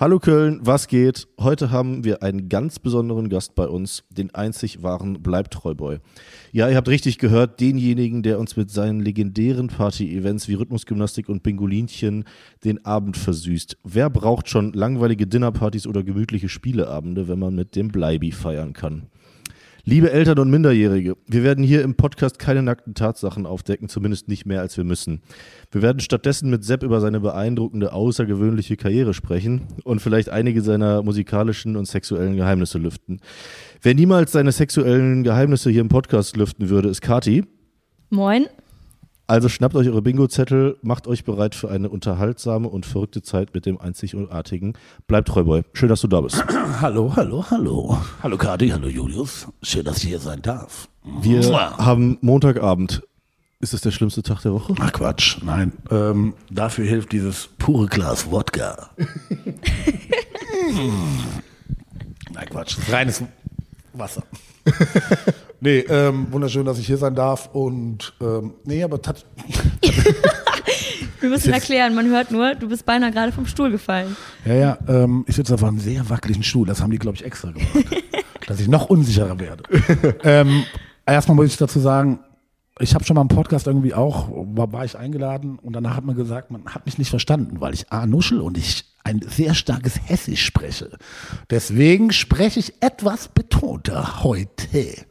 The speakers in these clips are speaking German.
Hallo Köln, was geht? Heute haben wir einen ganz besonderen Gast bei uns, den einzig wahren Bleibtreuboy. Ja, ihr habt richtig gehört, denjenigen, der uns mit seinen legendären Party-Events wie Rhythmusgymnastik und Bingolinchen den Abend versüßt. Wer braucht schon langweilige Dinnerpartys oder gemütliche Spieleabende, wenn man mit dem Bleibi feiern kann? Liebe Eltern und Minderjährige, wir werden hier im Podcast keine nackten Tatsachen aufdecken, zumindest nicht mehr als wir müssen. Wir werden stattdessen mit Sepp über seine beeindruckende, außergewöhnliche Karriere sprechen und vielleicht einige seiner musikalischen und sexuellen Geheimnisse lüften. Wer niemals seine sexuellen Geheimnisse hier im Podcast lüften würde, ist Kati. Moin. Also schnappt euch eure Bingo-Zettel, macht euch bereit für eine unterhaltsame und verrückte Zeit mit dem einzigartigen. Bleibt treu, Boy. Schön, dass du da bist. Hallo, hallo, hallo. Hallo Kati, hallo Julius. Schön, dass ich hier sein darf. Wir haben Montagabend. Ist es der schlimmste Tag der Woche? Ach Quatsch, nein. Ähm, dafür hilft dieses pure Glas Wodka. nein, Quatsch. Reines Wasser. nee, ähm, wunderschön, dass ich hier sein darf. Und ähm, nee, aber tat, Wir müssen erklären, man hört nur, du bist beinahe gerade vom Stuhl gefallen. ja, ja, ähm, ich sitze auf einem sehr wackeligen Stuhl. Das haben die, glaube ich, extra gemacht. dass ich noch unsicherer werde. ähm, erstmal muss ich dazu sagen, ich habe schon mal im Podcast irgendwie auch, war, war ich eingeladen und danach hat man gesagt, man hat mich nicht verstanden, weil ich A nuschel und ich ein sehr starkes Hessisch spreche. Deswegen spreche ich etwas betonter heute.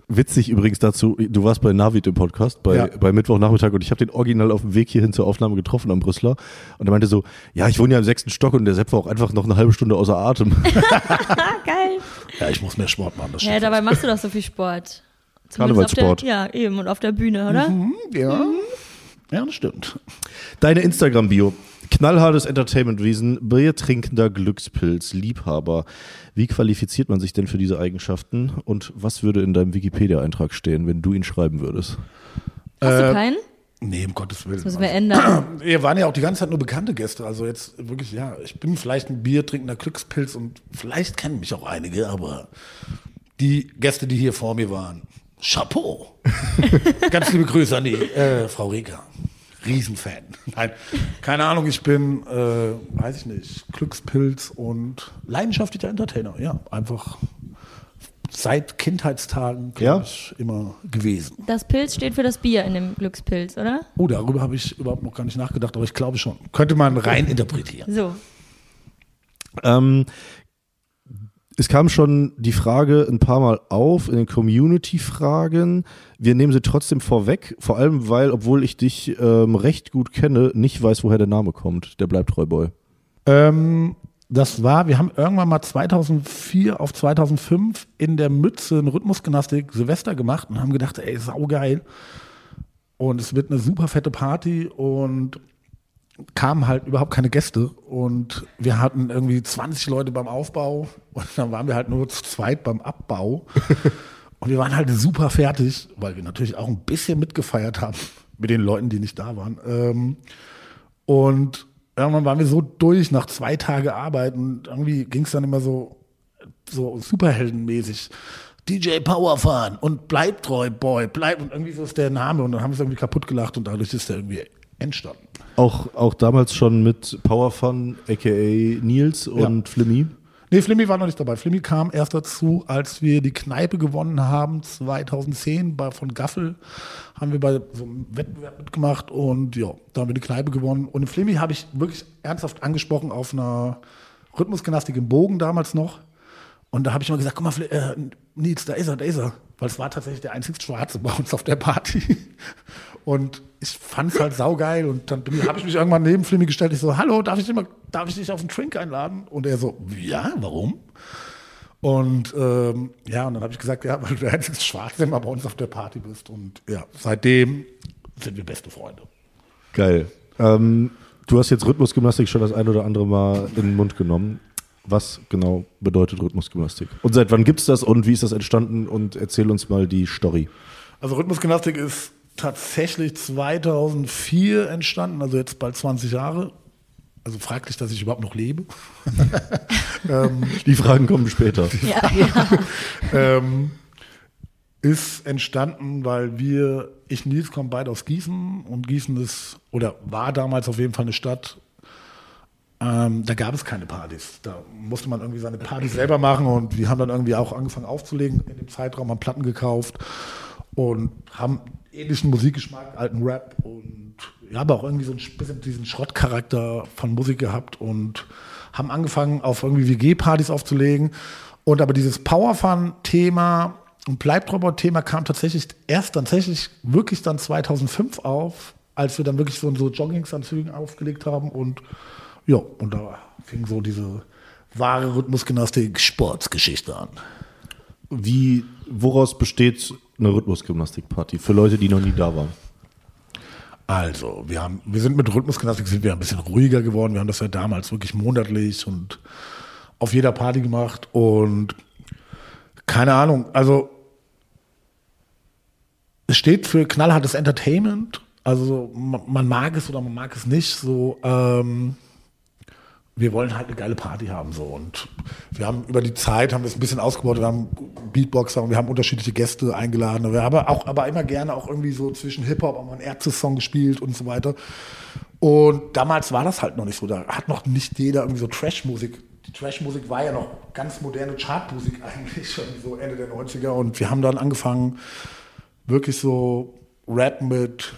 Witzig übrigens dazu, du warst bei Navid im Podcast, bei, Ja. bei Mittwochnachmittag und ich habe den original auf dem Weg hierhin zur Aufnahme getroffen am Brüsseler und er meinte so, ja, ich wohne ja im sechsten Stock und der Sepp war auch einfach noch eine halbe Stunde außer Atem. Geil. Ja, ich muss mehr Sport machen. Das Ja, dabei machst du doch so viel Sport. Zumindest Karnevalssport. Ja, eben. Und auf der Bühne, oder? ja. ja, das stimmt. Deine Instagram-Bio. Knallhartes Entertainment-Wesen, biertrinkender Glückspilz, Liebhaber. Wie qualifiziert man sich denn für diese Eigenschaften und was würde in deinem Wikipedia-Eintrag stehen, wenn du ihn schreiben würdest? Hast Äh, du keinen? Nee, um Gottes Willen. Das müssen wir ändern. Wir waren ja auch die ganze Zeit nur bekannte Gäste. Also jetzt wirklich, ja, ich bin vielleicht ein Bier trinkender Glückspilz und vielleicht kennen mich auch einige, aber die Gäste, die hier vor mir waren, Chapeau. Ganz liebe Grüße an die äh, Frau Rika. Riesenfan. Nein, keine Ahnung, ich bin, äh, weiß ich nicht, Glückspilz und leidenschaftlicher Entertainer. Ja, einfach seit Kindheitstagen, glaub Ja? ich, immer gewesen. Das Pilz steht für das Bier in dem Glückspilz, oder? Oh, darüber habe ich überhaupt noch gar nicht nachgedacht, aber ich glaube schon. Könnte man rein interpretieren. So. Ähm, es kam schon die Frage ein paar Mal auf in den Community-Fragen. Wir nehmen sie trotzdem vorweg, vor allem weil, obwohl ich dich ähm, recht gut kenne, nicht weiß, woher der Name kommt. Der bleibt treu, Boy. Ähm, das war, wir haben irgendwann mal 2004 auf 2005 in der Mütze eine Rhythmusgymnastik Silvester gemacht und haben gedacht, ey, saugeil. Und es wird eine super fette Party und kamen halt überhaupt keine Gäste und wir hatten irgendwie 20 Leute beim Aufbau und dann waren wir halt nur zu zweit beim Abbau und wir waren halt super fertig, weil wir natürlich auch ein bisschen mitgefeiert haben mit den Leuten, die nicht da waren. Ähm, und irgendwann waren wir so durch nach zwei Tage Arbeit und irgendwie ging es dann immer so, so superheldenmäßig. DJ Powerfahren und bleib treu, Boy, bleib. Und irgendwie so ist der Name und dann haben wir es irgendwie kaputt gelacht und dadurch ist der irgendwie entstanden. Auch, auch damals schon mit Powerfun, aka Nils und Flimmy. Nee, Flimmy war noch nicht dabei. Flimmy kam erst dazu, als wir die Kneipe gewonnen haben, 2010 bei, von Gaffel. Haben wir bei so einem Wettbewerb mitgemacht und ja, da haben wir die Kneipe gewonnen. Und Flimmy habe ich wirklich ernsthaft angesprochen auf einer Rhythmusgymnastik im Bogen damals noch. Und da habe ich mal gesagt, guck mal, äh, Nils, da ist er, da ist er. Weil es war tatsächlich der einzige Schwarze bei uns auf der Party. Und ich fand es halt saugeil. Und dann habe ich mich irgendwann neben Flimmy gestellt. Ich so, hallo, darf ich, dich mal, darf ich dich auf einen Drink einladen? Und er so, ja, warum? Und ähm, ja, und dann habe ich gesagt, ja, weil du der einzige Schwarze immer bei uns auf der Party bist. Und ja, seitdem sind wir beste Freunde. Geil. Ähm, du hast jetzt Rhythmusgymnastik schon das ein oder andere Mal in den Mund genommen. Was genau bedeutet Rhythmusgymnastik? Und seit wann gibt es das und wie ist das entstanden? Und erzähl uns mal die Story. Also Rhythmusgymnastik ist tatsächlich 2004 entstanden, also jetzt bald 20 Jahre. Also fraglich, dass ich überhaupt noch lebe. Die Fragen kommen später. Ja, ja. ähm, ist entstanden, weil wir, ich und Nils kommen beide aus Gießen und Gießen ist, oder war damals auf jeden Fall eine Stadt, ähm, da gab es keine Partys. Da musste man irgendwie seine Partys selber machen und wir haben dann irgendwie auch angefangen aufzulegen in dem Zeitraum, haben Platten gekauft und haben ähnlichen Musikgeschmack, alten Rap und ja, aber auch irgendwie so ein bisschen diesen Schrottcharakter von Musik gehabt und haben angefangen auf irgendwie WG-Partys aufzulegen und aber dieses Powerfun-Thema und Bleibtrauber-Thema kam tatsächlich erst tatsächlich wirklich dann 2005 auf, als wir dann wirklich so so Joggingsanzügen aufgelegt haben und ja, und da fing so diese wahre Rhythmusgymnastik Sportsgeschichte an. Wie, woraus besteht eine Rhythmusgymnastikparty für Leute, die noch nie da waren? Also, wir haben, wir sind mit Rhythmusgymnastik sind wir ein bisschen ruhiger geworden. Wir haben das ja damals wirklich monatlich und auf jeder Party gemacht und keine Ahnung, also es steht für knallhartes Entertainment. Also man, man mag es oder man mag es nicht. So, ähm, wir wollen halt eine geile Party haben so und wir haben über die Zeit haben wir es ein bisschen ausgebaut. Wir haben Beatboxer und wir haben unterschiedliche Gäste eingeladen. Wir haben auch aber immer gerne auch irgendwie so zwischen Hip Hop auch mal einen Ärzte-Song gespielt und so weiter. Und damals war das halt noch nicht so. Da hat noch nicht jeder irgendwie so Trash-Musik. Die Trash-Musik war ja noch ganz moderne Chartmusik eigentlich schon so Ende der 90er und wir haben dann angefangen wirklich so Rap mit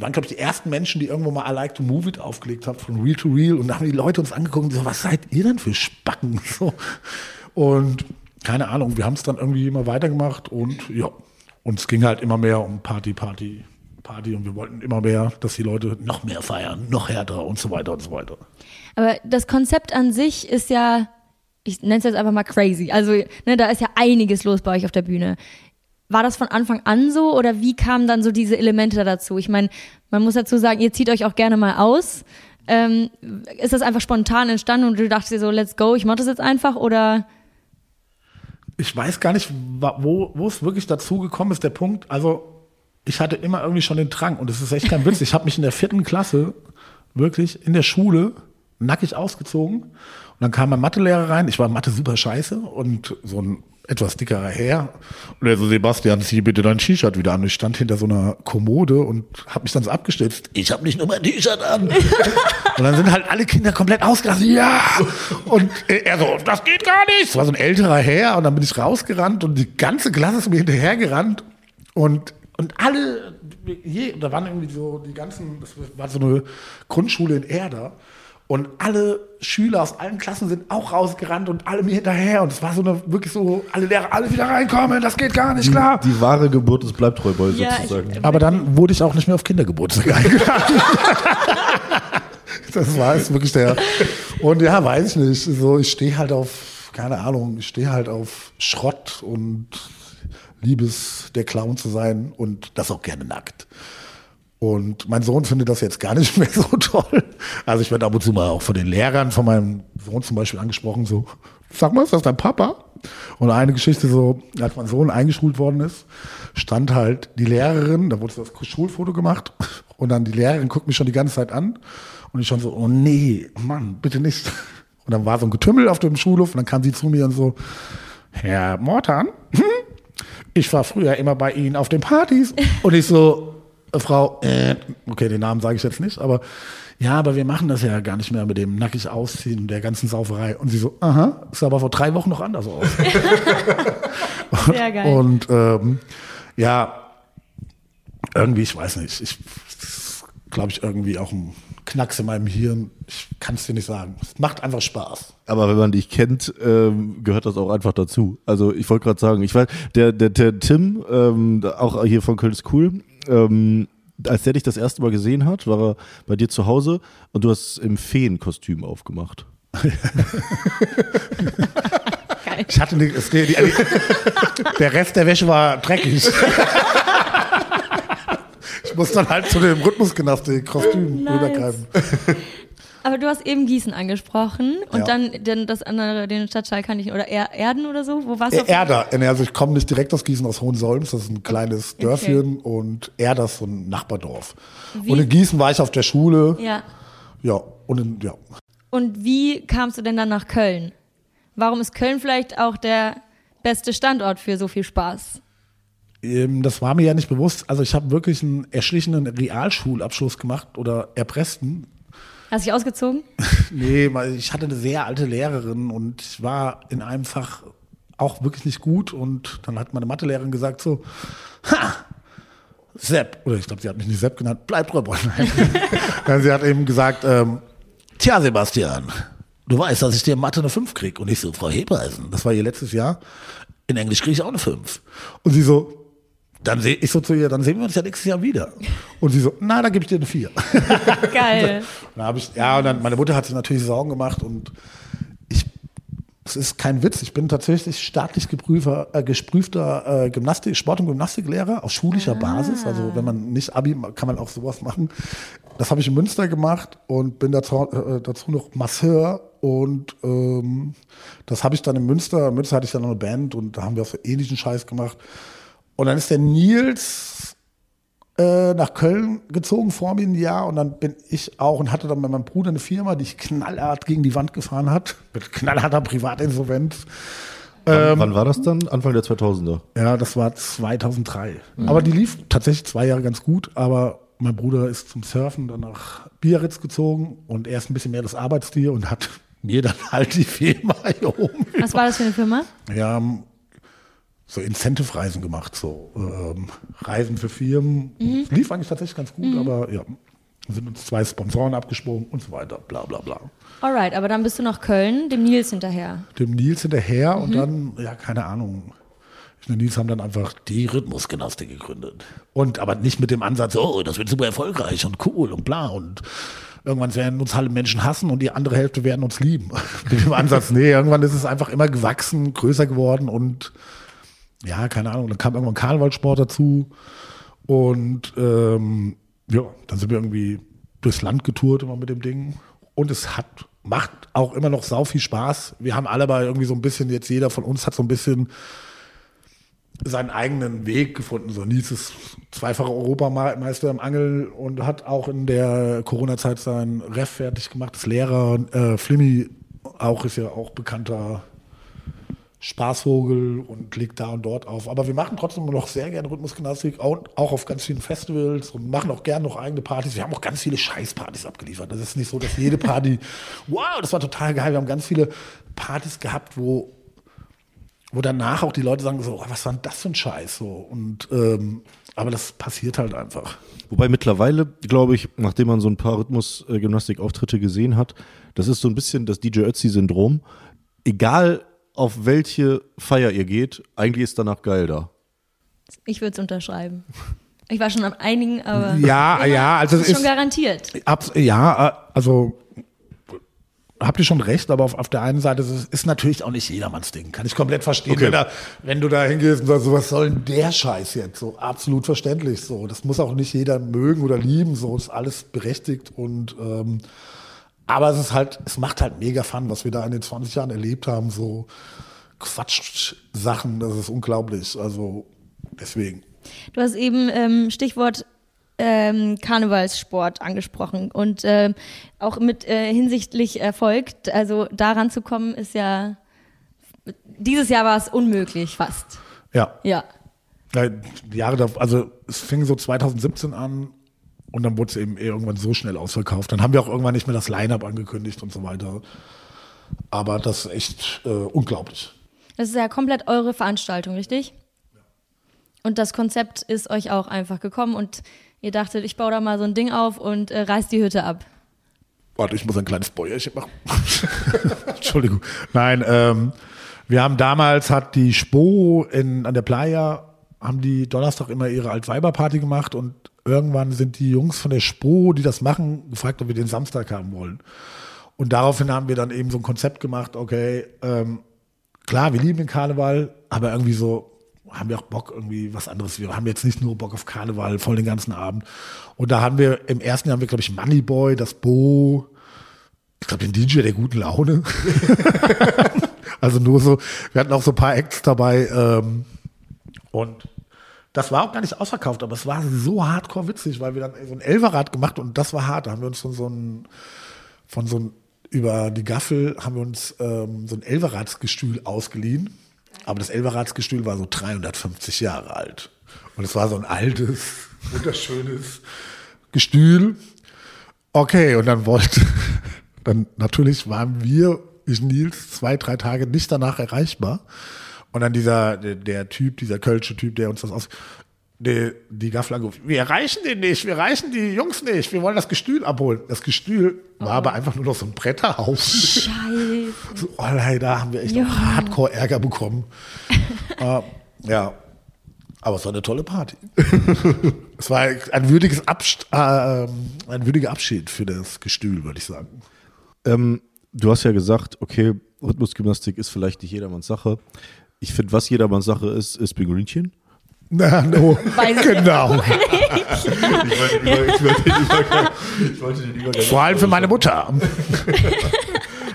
waren, glaube ich, die ersten Menschen, die irgendwo mal I Like to Move It aufgelegt haben, von Real to Real. Und da haben die Leute uns angeguckt und so, was seid ihr denn für Spacken? So. Und keine Ahnung, wir haben es dann irgendwie immer weitergemacht und ja, und es ging halt immer mehr um Party, Party, Party und wir wollten immer mehr, dass die Leute noch mehr feiern, noch härter und so weiter und so weiter. Aber das Konzept an sich ist ja, ich nenne es jetzt einfach mal crazy. Also, ne, da ist ja einiges los bei euch auf der Bühne. War das von Anfang an so oder wie kamen dann so diese Elemente dazu? Ich meine, man muss dazu sagen, ihr zieht euch auch gerne mal aus. Ähm, ist das einfach spontan entstanden und du dachtest dir so, let's go, ich mach das jetzt einfach oder? Ich weiß gar nicht, wo, wo es wirklich dazu gekommen ist, der Punkt. Also, ich hatte immer irgendwie schon den Drang und es ist echt kein Witz. Ich habe mich in der vierten Klasse wirklich in der Schule nackig ausgezogen und dann kam mein Mathelehrer rein. Ich war Mathe super scheiße und so ein etwas dickerer Herr. Und er so, Sebastian, zieh bitte dein T-Shirt wieder an. Ich stand hinter so einer Kommode und habe mich dann so abgestützt. Ich habe nicht nur mein T-Shirt an. und dann sind halt alle Kinder komplett ausgerastet. Ja! Und er so, das geht gar nicht. Es war so ein älterer Herr und dann bin ich rausgerannt und die ganze Klasse ist mir hinterhergerannt. Und, und alle, je, da waren irgendwie so die ganzen, das war so eine Grundschule in Erda. Und alle Schüler aus allen Klassen sind auch rausgerannt und alle mir hinterher. Und es war so eine, wirklich so, alle Lehrer, alle wieder reinkommen, das geht gar nicht, klar. Die wahre Geburt des Bleibtreuboy Ja, sozusagen. ich- Aber dann wurde ich auch nicht mehr auf Kindergeburtstag eingeladen. das war es wirklich der. Und ja, weiß ich nicht. So, ich stehe halt auf, keine Ahnung, ich stehe halt auf Schrott und Liebes der Clown zu sein und das auch gerne nackt. Und mein Sohn findet das jetzt gar nicht mehr so toll. Also ich werde ab und zu mal auch von den Lehrern von meinem Sohn zum Beispiel angesprochen, so, sag mal, ist das dein Papa? Und eine Geschichte so, als mein Sohn eingeschult worden ist, stand halt die Lehrerin, da wurde das Schulfoto gemacht und dann die Lehrerin guckt mich schon die ganze Zeit an und ich schon so, oh nee, Mann, bitte nicht. Und dann war so ein Getümmel auf dem Schulhof und dann kam sie zu mir und so, Herr Mortan, hm? ich war früher immer bei Ihnen auf den Partys und ich so, Frau, äh, okay, den Namen sage ich jetzt nicht, aber ja, aber wir machen das ja gar nicht mehr mit dem nackig ausziehen und der ganzen Sauferei. Und sie so, aha, ist aber vor drei Wochen noch anders aus. Sehr geil. Und ähm, ja, irgendwie, ich weiß nicht, ich glaube ich irgendwie auch ein Knacks in meinem Hirn. Ich kann es dir nicht sagen. Es macht einfach Spaß. Aber wenn man dich kennt, ähm, gehört das auch einfach dazu. Also ich wollte gerade sagen, ich weiß, der, der, der Tim, ähm, auch hier von Köln ist cool, ähm, als der dich das erste Mal gesehen hat, war er bei dir zu Hause und du hast im Feenkostüm aufgemacht. Geil. Ich hatte nicht, die, die, der Rest der Wäsche war dreckig. Ich muss dann halt zu dem Rhythmusgymnastik-Kostüm Nice. rübergreifen. Aber du hast eben Gießen angesprochen und Ja. dann den, das andere, den Stadtteil kann ich, oder er, Erden oder so? Wo warst du? Äh, Erder, also ich komme nicht direkt aus Gießen, aus Hohensolms, das ist ein kleines Dörfchen und Erder ist so ein Nachbardorf. Wie- Und in Gießen war ich auf der Schule, Ja. ja, und in, ja. Und wie kamst du denn dann nach Köln? Warum ist Köln vielleicht auch der beste Standort für so viel Spaß? Ähm, Das war mir ja nicht bewusst. Also ich habe wirklich einen erschlichenen Realschulabschluss gemacht oder erpressten. Hast du dich ausgezogen? Nee, ich hatte eine sehr alte Lehrerin und war in einem Fach auch wirklich nicht gut und dann hat meine Mathelehrerin gesagt so, ha, Sepp, oder ich glaube, sie hat mich nicht Sepp genannt, bleib drüber. Sie hat eben gesagt, ähm, tja, Sebastian, du weißt, dass ich dir in Mathe eine 5 krieg. Und ich so, Frau Hebeisen, das war ihr letztes Jahr, in Englisch kriege ich auch eine 5. Und sie so, dann sehe ich so zu ihr, dann sehen wir uns ja nächstes Jahr wieder. Und sie so, na, dann gebe ich dir eine 4. Geil. Dann habe ich, ja, und dann meine Mutter hat sich natürlich Sorgen gemacht und ich, es ist kein Witz, ich bin tatsächlich staatlich geprüfer, äh, gesprüfter äh, Gymnastik, Sport- und Gymnastiklehrer auf schulischer Basis. Also wenn man nicht Abi, kann man auch sowas machen. Das habe ich in Münster gemacht und bin dazu, äh, dazu noch Masseur und ähm, das habe ich dann in Münster. In Münster hatte ich dann noch eine Band und da haben wir auch so ähnlichen Scheiß gemacht. Und dann ist der Nils äh, nach Köln gezogen vor mir ein Jahr und dann bin ich auch und hatte dann mit meinem Bruder eine Firma, die ich knallhart gegen die Wand gefahren hat, mit knallharter Privatinsolvenz. Wann, wann war das dann? Anfang der 2000er. Ja, das war 2003. Aber die lief tatsächlich zwei Jahre ganz gut, aber mein Bruder ist zum Surfen dann nach Biarritz gezogen und er ist ein bisschen mehr das Arbeitstier und hat mir dann halt die Firma hier oben. Was war das für eine Firma? Wir haben so Incentive-Reisen gemacht, so ähm, Reisen für Firmen. Lief eigentlich tatsächlich ganz gut, aber ja, sind uns zwei Sponsoren abgesprungen und so weiter, bla bla bla. Alright, aber dann bist du nach Köln, dem Nils hinterher. Dem Nils hinterher und dann, ja, keine Ahnung. Ich und Nils haben dann einfach die Rhythmusgymnastik gegründet. Und aber nicht mit dem Ansatz, oh, das wird super erfolgreich und cool und bla und irgendwann werden uns alle Menschen hassen und die andere Hälfte werden uns lieben. mit dem Ansatz, nee, irgendwann ist es einfach immer gewachsen, größer geworden und ja, keine Ahnung, dann kam irgendwann Karnevalsport dazu und ähm, ja, dann sind wir irgendwie durchs Land getourt immer mit dem Ding und es hat macht auch immer noch sau viel Spaß. Wir haben alle aber irgendwie so ein bisschen jetzt jeder von uns hat so ein bisschen seinen eigenen Weg gefunden. So Nils ist zweifacher Europameister im Angel und hat auch in der Corona-Zeit sein Ref fertig gemacht, ist Lehrer. Äh, Flimmy auch ist ja auch bekannter Spaßvogel und legt da und dort auf. Aber wir machen trotzdem noch sehr gerne Rhythmusgymnastik, auch, auch auf ganz vielen Festivals und machen auch gerne noch eigene Partys. Wir haben auch ganz viele Scheißpartys abgeliefert. Das ist nicht so, dass jede Party, wow, das war total geil. Wir haben ganz viele Partys gehabt, wo, wo danach auch die Leute sagen so, oh, was war denn das für ein Scheiß? So, und, ähm, aber das passiert halt einfach. Wobei mittlerweile, glaube ich, nachdem man so ein paar Rhythmus-Gymnastik-Auftritte gesehen hat, das ist so ein bisschen das DJ Ötzi-Syndrom. Egal auf welche Feier ihr geht, eigentlich ist danach geil da. Ich würde es unterschreiben. Ich war schon an einigen, aber Ja, ja, also das es ist schon ist, garantiert. Abs ja, also habt ihr schon recht, aber auf, auf der einen Seite ist es ist natürlich auch nicht jedermanns Ding. Kann ich komplett verstehen. Okay. Wenn, da, wenn du da hingehst und sagst, so, was soll denn der Scheiß jetzt? So absolut verständlich. So, das muss auch nicht jeder mögen oder lieben. So ist alles berechtigt und ähm, aber es ist halt, es macht halt mega Fun, was wir da in den 20 Jahren erlebt haben. So Quatsch-Sachen, das ist unglaublich. Also deswegen. Du hast eben ähm, Stichwort ähm, Karnevalssport angesprochen und ähm, auch mit äh, hinsichtlich Erfolg, also daran zu kommen, ist ja dieses Jahr war es unmöglich fast. Ja. Ja. Ja, die Jahre also es fing so 2017 an und dann wurde es eben irgendwann so schnell ausverkauft. Dann haben wir auch irgendwann nicht mehr das Line-Up angekündigt und so weiter. Aber das ist echt äh, unglaublich. Das ist ja komplett eure Veranstaltung, richtig? Und das Konzept ist euch auch einfach gekommen und ihr dachtet, ich baue da mal so ein Ding auf und äh, reiß die Hütte ab. Warte, ich muss ein kleines Bäuerchen machen. Entschuldigung. Nein, ähm, wir haben damals, hat die Spo in, an der Playa, haben die Donnerstag immer ihre Altweiberparty gemacht und irgendwann sind die Jungs von der Spo, die das machen, gefragt, ob wir den Samstag haben wollen. Und daraufhin haben wir dann eben so ein Konzept gemacht, okay, ähm, klar, wir lieben den Karneval, aber irgendwie so haben wir auch Bock irgendwie was anderes. Wir haben jetzt nicht nur Bock auf Karneval voll den ganzen Abend. Und da haben wir, im ersten Jahr haben wir, glaube ich, Moneyboy, das Bo, ich glaube, den DJ der guten Laune. also nur so, wir hatten auch so ein paar Acts dabei. Ähm, und das war auch gar nicht ausverkauft, aber es war so hardcore witzig, weil wir dann so ein Elferrad gemacht und das war hart. Da haben wir uns von so ein, von so ein, über die Gaffel haben wir uns ähm, so ein Elferradsgestühl ausgeliehen. Aber das Elferradsgestühl war so 350 Jahre alt. Und es war so ein altes, wunderschönes Gestühl. Okay, und dann wollte, dann natürlich waren wir, ich Nils, zwei, drei Tage nicht danach erreichbar. Und dann dieser, der, der Typ, dieser kölsche Typ, der uns das aus, die, die Gaffler gerufen, wir erreichen den nicht, wir erreichen die Jungs nicht, wir wollen das Gestühl abholen. Das Gestühl war aber einfach nur noch so ein Bretterhaufen. Scheiße. So, oh, leider haben wir echt Hardcore-Ärger bekommen. äh, ja, aber es war eine tolle Party. es war ein, würdiges Abst äh, ein würdiger Abschied für das Gestühl, würde ich sagen. Ähm, du hast ja gesagt, okay, Rhythmusgymnastik ist vielleicht nicht jedermanns Sache. Ich finde, was jedermanns Sache ist, ist Pinguinchen. Na, no. Weiß ich genau. Ich wollte den Übergang. Vor allem für meine Mutter.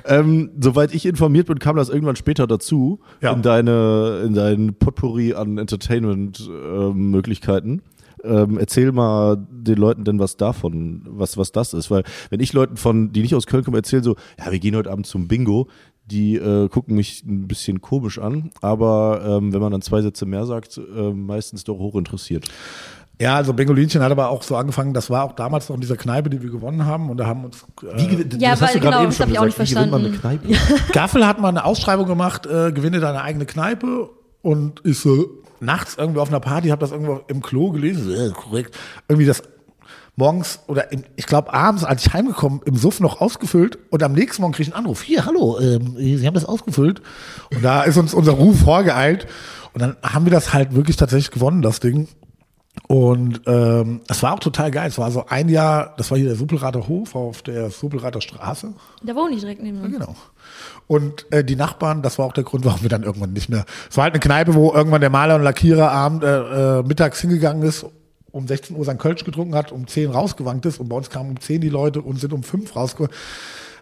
Ähm, soweit ich informiert bin, kam das irgendwann später dazu Ja. in deine in dein Potpourri an Entertainment-Möglichkeiten. Ähm, erzähl mal den Leuten denn was davon, was was das ist, weil wenn ich Leuten von, die nicht aus Köln kommen, erzähle so, ja, wir gehen heute Abend zum Bingo, die äh, gucken mich ein bisschen komisch an, aber ähm, wenn man dann zwei Sätze mehr sagt, äh, meistens doch hochinteressiert. Ja, also Bengolinchen hat aber auch so angefangen, das war auch damals noch in dieser Kneipe, die wir gewonnen haben und da haben uns äh, Ja, weil- genau, das hab ich auch nicht Wie gewinnt man eine verstanden. Kneipe? Gaffel hat mal eine Ausschreibung gemacht, äh, gewinne deine eigene Kneipe und ist so nachts irgendwie auf einer Party, habe das irgendwo im Klo gelesen, so, äh, korrekt, irgendwie das morgens oder im, ich glaube abends, als ich heimgekommen, im Suff noch ausgefüllt und am nächsten Morgen kriege ich einen Anruf, hier, hallo, ähm, Sie haben das ausgefüllt und da ist uns unser Ruf vorgeeilt und dann haben wir das halt wirklich tatsächlich gewonnen, das Ding. Und ähm, es war auch total geil. Es war so ein Jahr, das war hier der Suppelrater Hof auf der Suppelrater Straße. Da wohne ich direkt neben uns. Genau. Und äh, die Nachbarn, das war auch der Grund, warum wir dann irgendwann nicht mehr. Es war halt eine Kneipe, wo irgendwann der Maler und Lackierer abend, äh, äh, mittags hingegangen ist, um 16 Uhr sein Kölsch getrunken hat, um 10 rausgewankt ist und bei uns kamen um 10 die Leute und sind um 5 rausgewankt.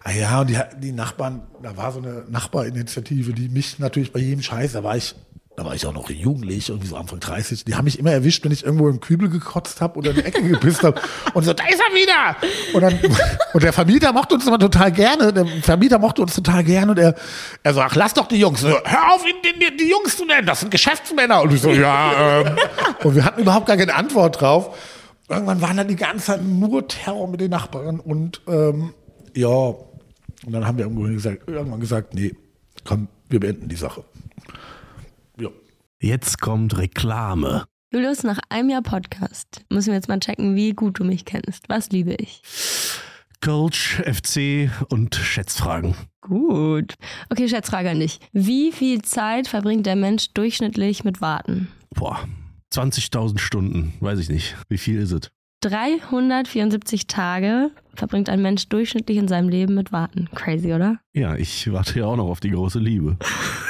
Ah ja, und die, die Nachbarn, da war so eine Nachbarinitiative, die mich natürlich bei jedem Scheiß, da war ich, da war ich auch noch jugendlich, irgendwie so Anfang 30, die haben mich immer erwischt, wenn ich irgendwo im Kübel gekotzt habe oder in die Ecke gepisst habe und so, da ist er wieder! Und dann, und der Vermieter mochte uns immer total gerne, der Vermieter mochte uns total gerne und er, er so, ach, lass doch die Jungs, so, hör auf, ihn, die, die, die Jungs zu nennen, das sind Geschäftsmänner. Und ich so, ja, ähm, und wir hatten überhaupt gar keine Antwort drauf. Irgendwann waren dann die ganze Zeit nur Terror mit den Nachbarn und ähm, ja, und dann haben wir irgendwann gesagt, irgendwann gesagt, nee, komm, wir beenden die Sache. Jetzt kommt Reklame. Julius, nach einem Jahr Podcast müssen wir jetzt mal checken, wie gut du mich kennst. Was liebe ich? Coach, FC und Schätzfragen. Gut. Okay, Schätzfrage an dich. Wie viel Zeit verbringt der Mensch durchschnittlich mit Warten? Boah, 20.000 Stunden, weiß ich nicht. Wie viel ist es? 374 Tage verbringt ein Mensch durchschnittlich in seinem Leben mit Warten. Crazy, oder? Ja, ich warte ja auch noch auf die große Liebe.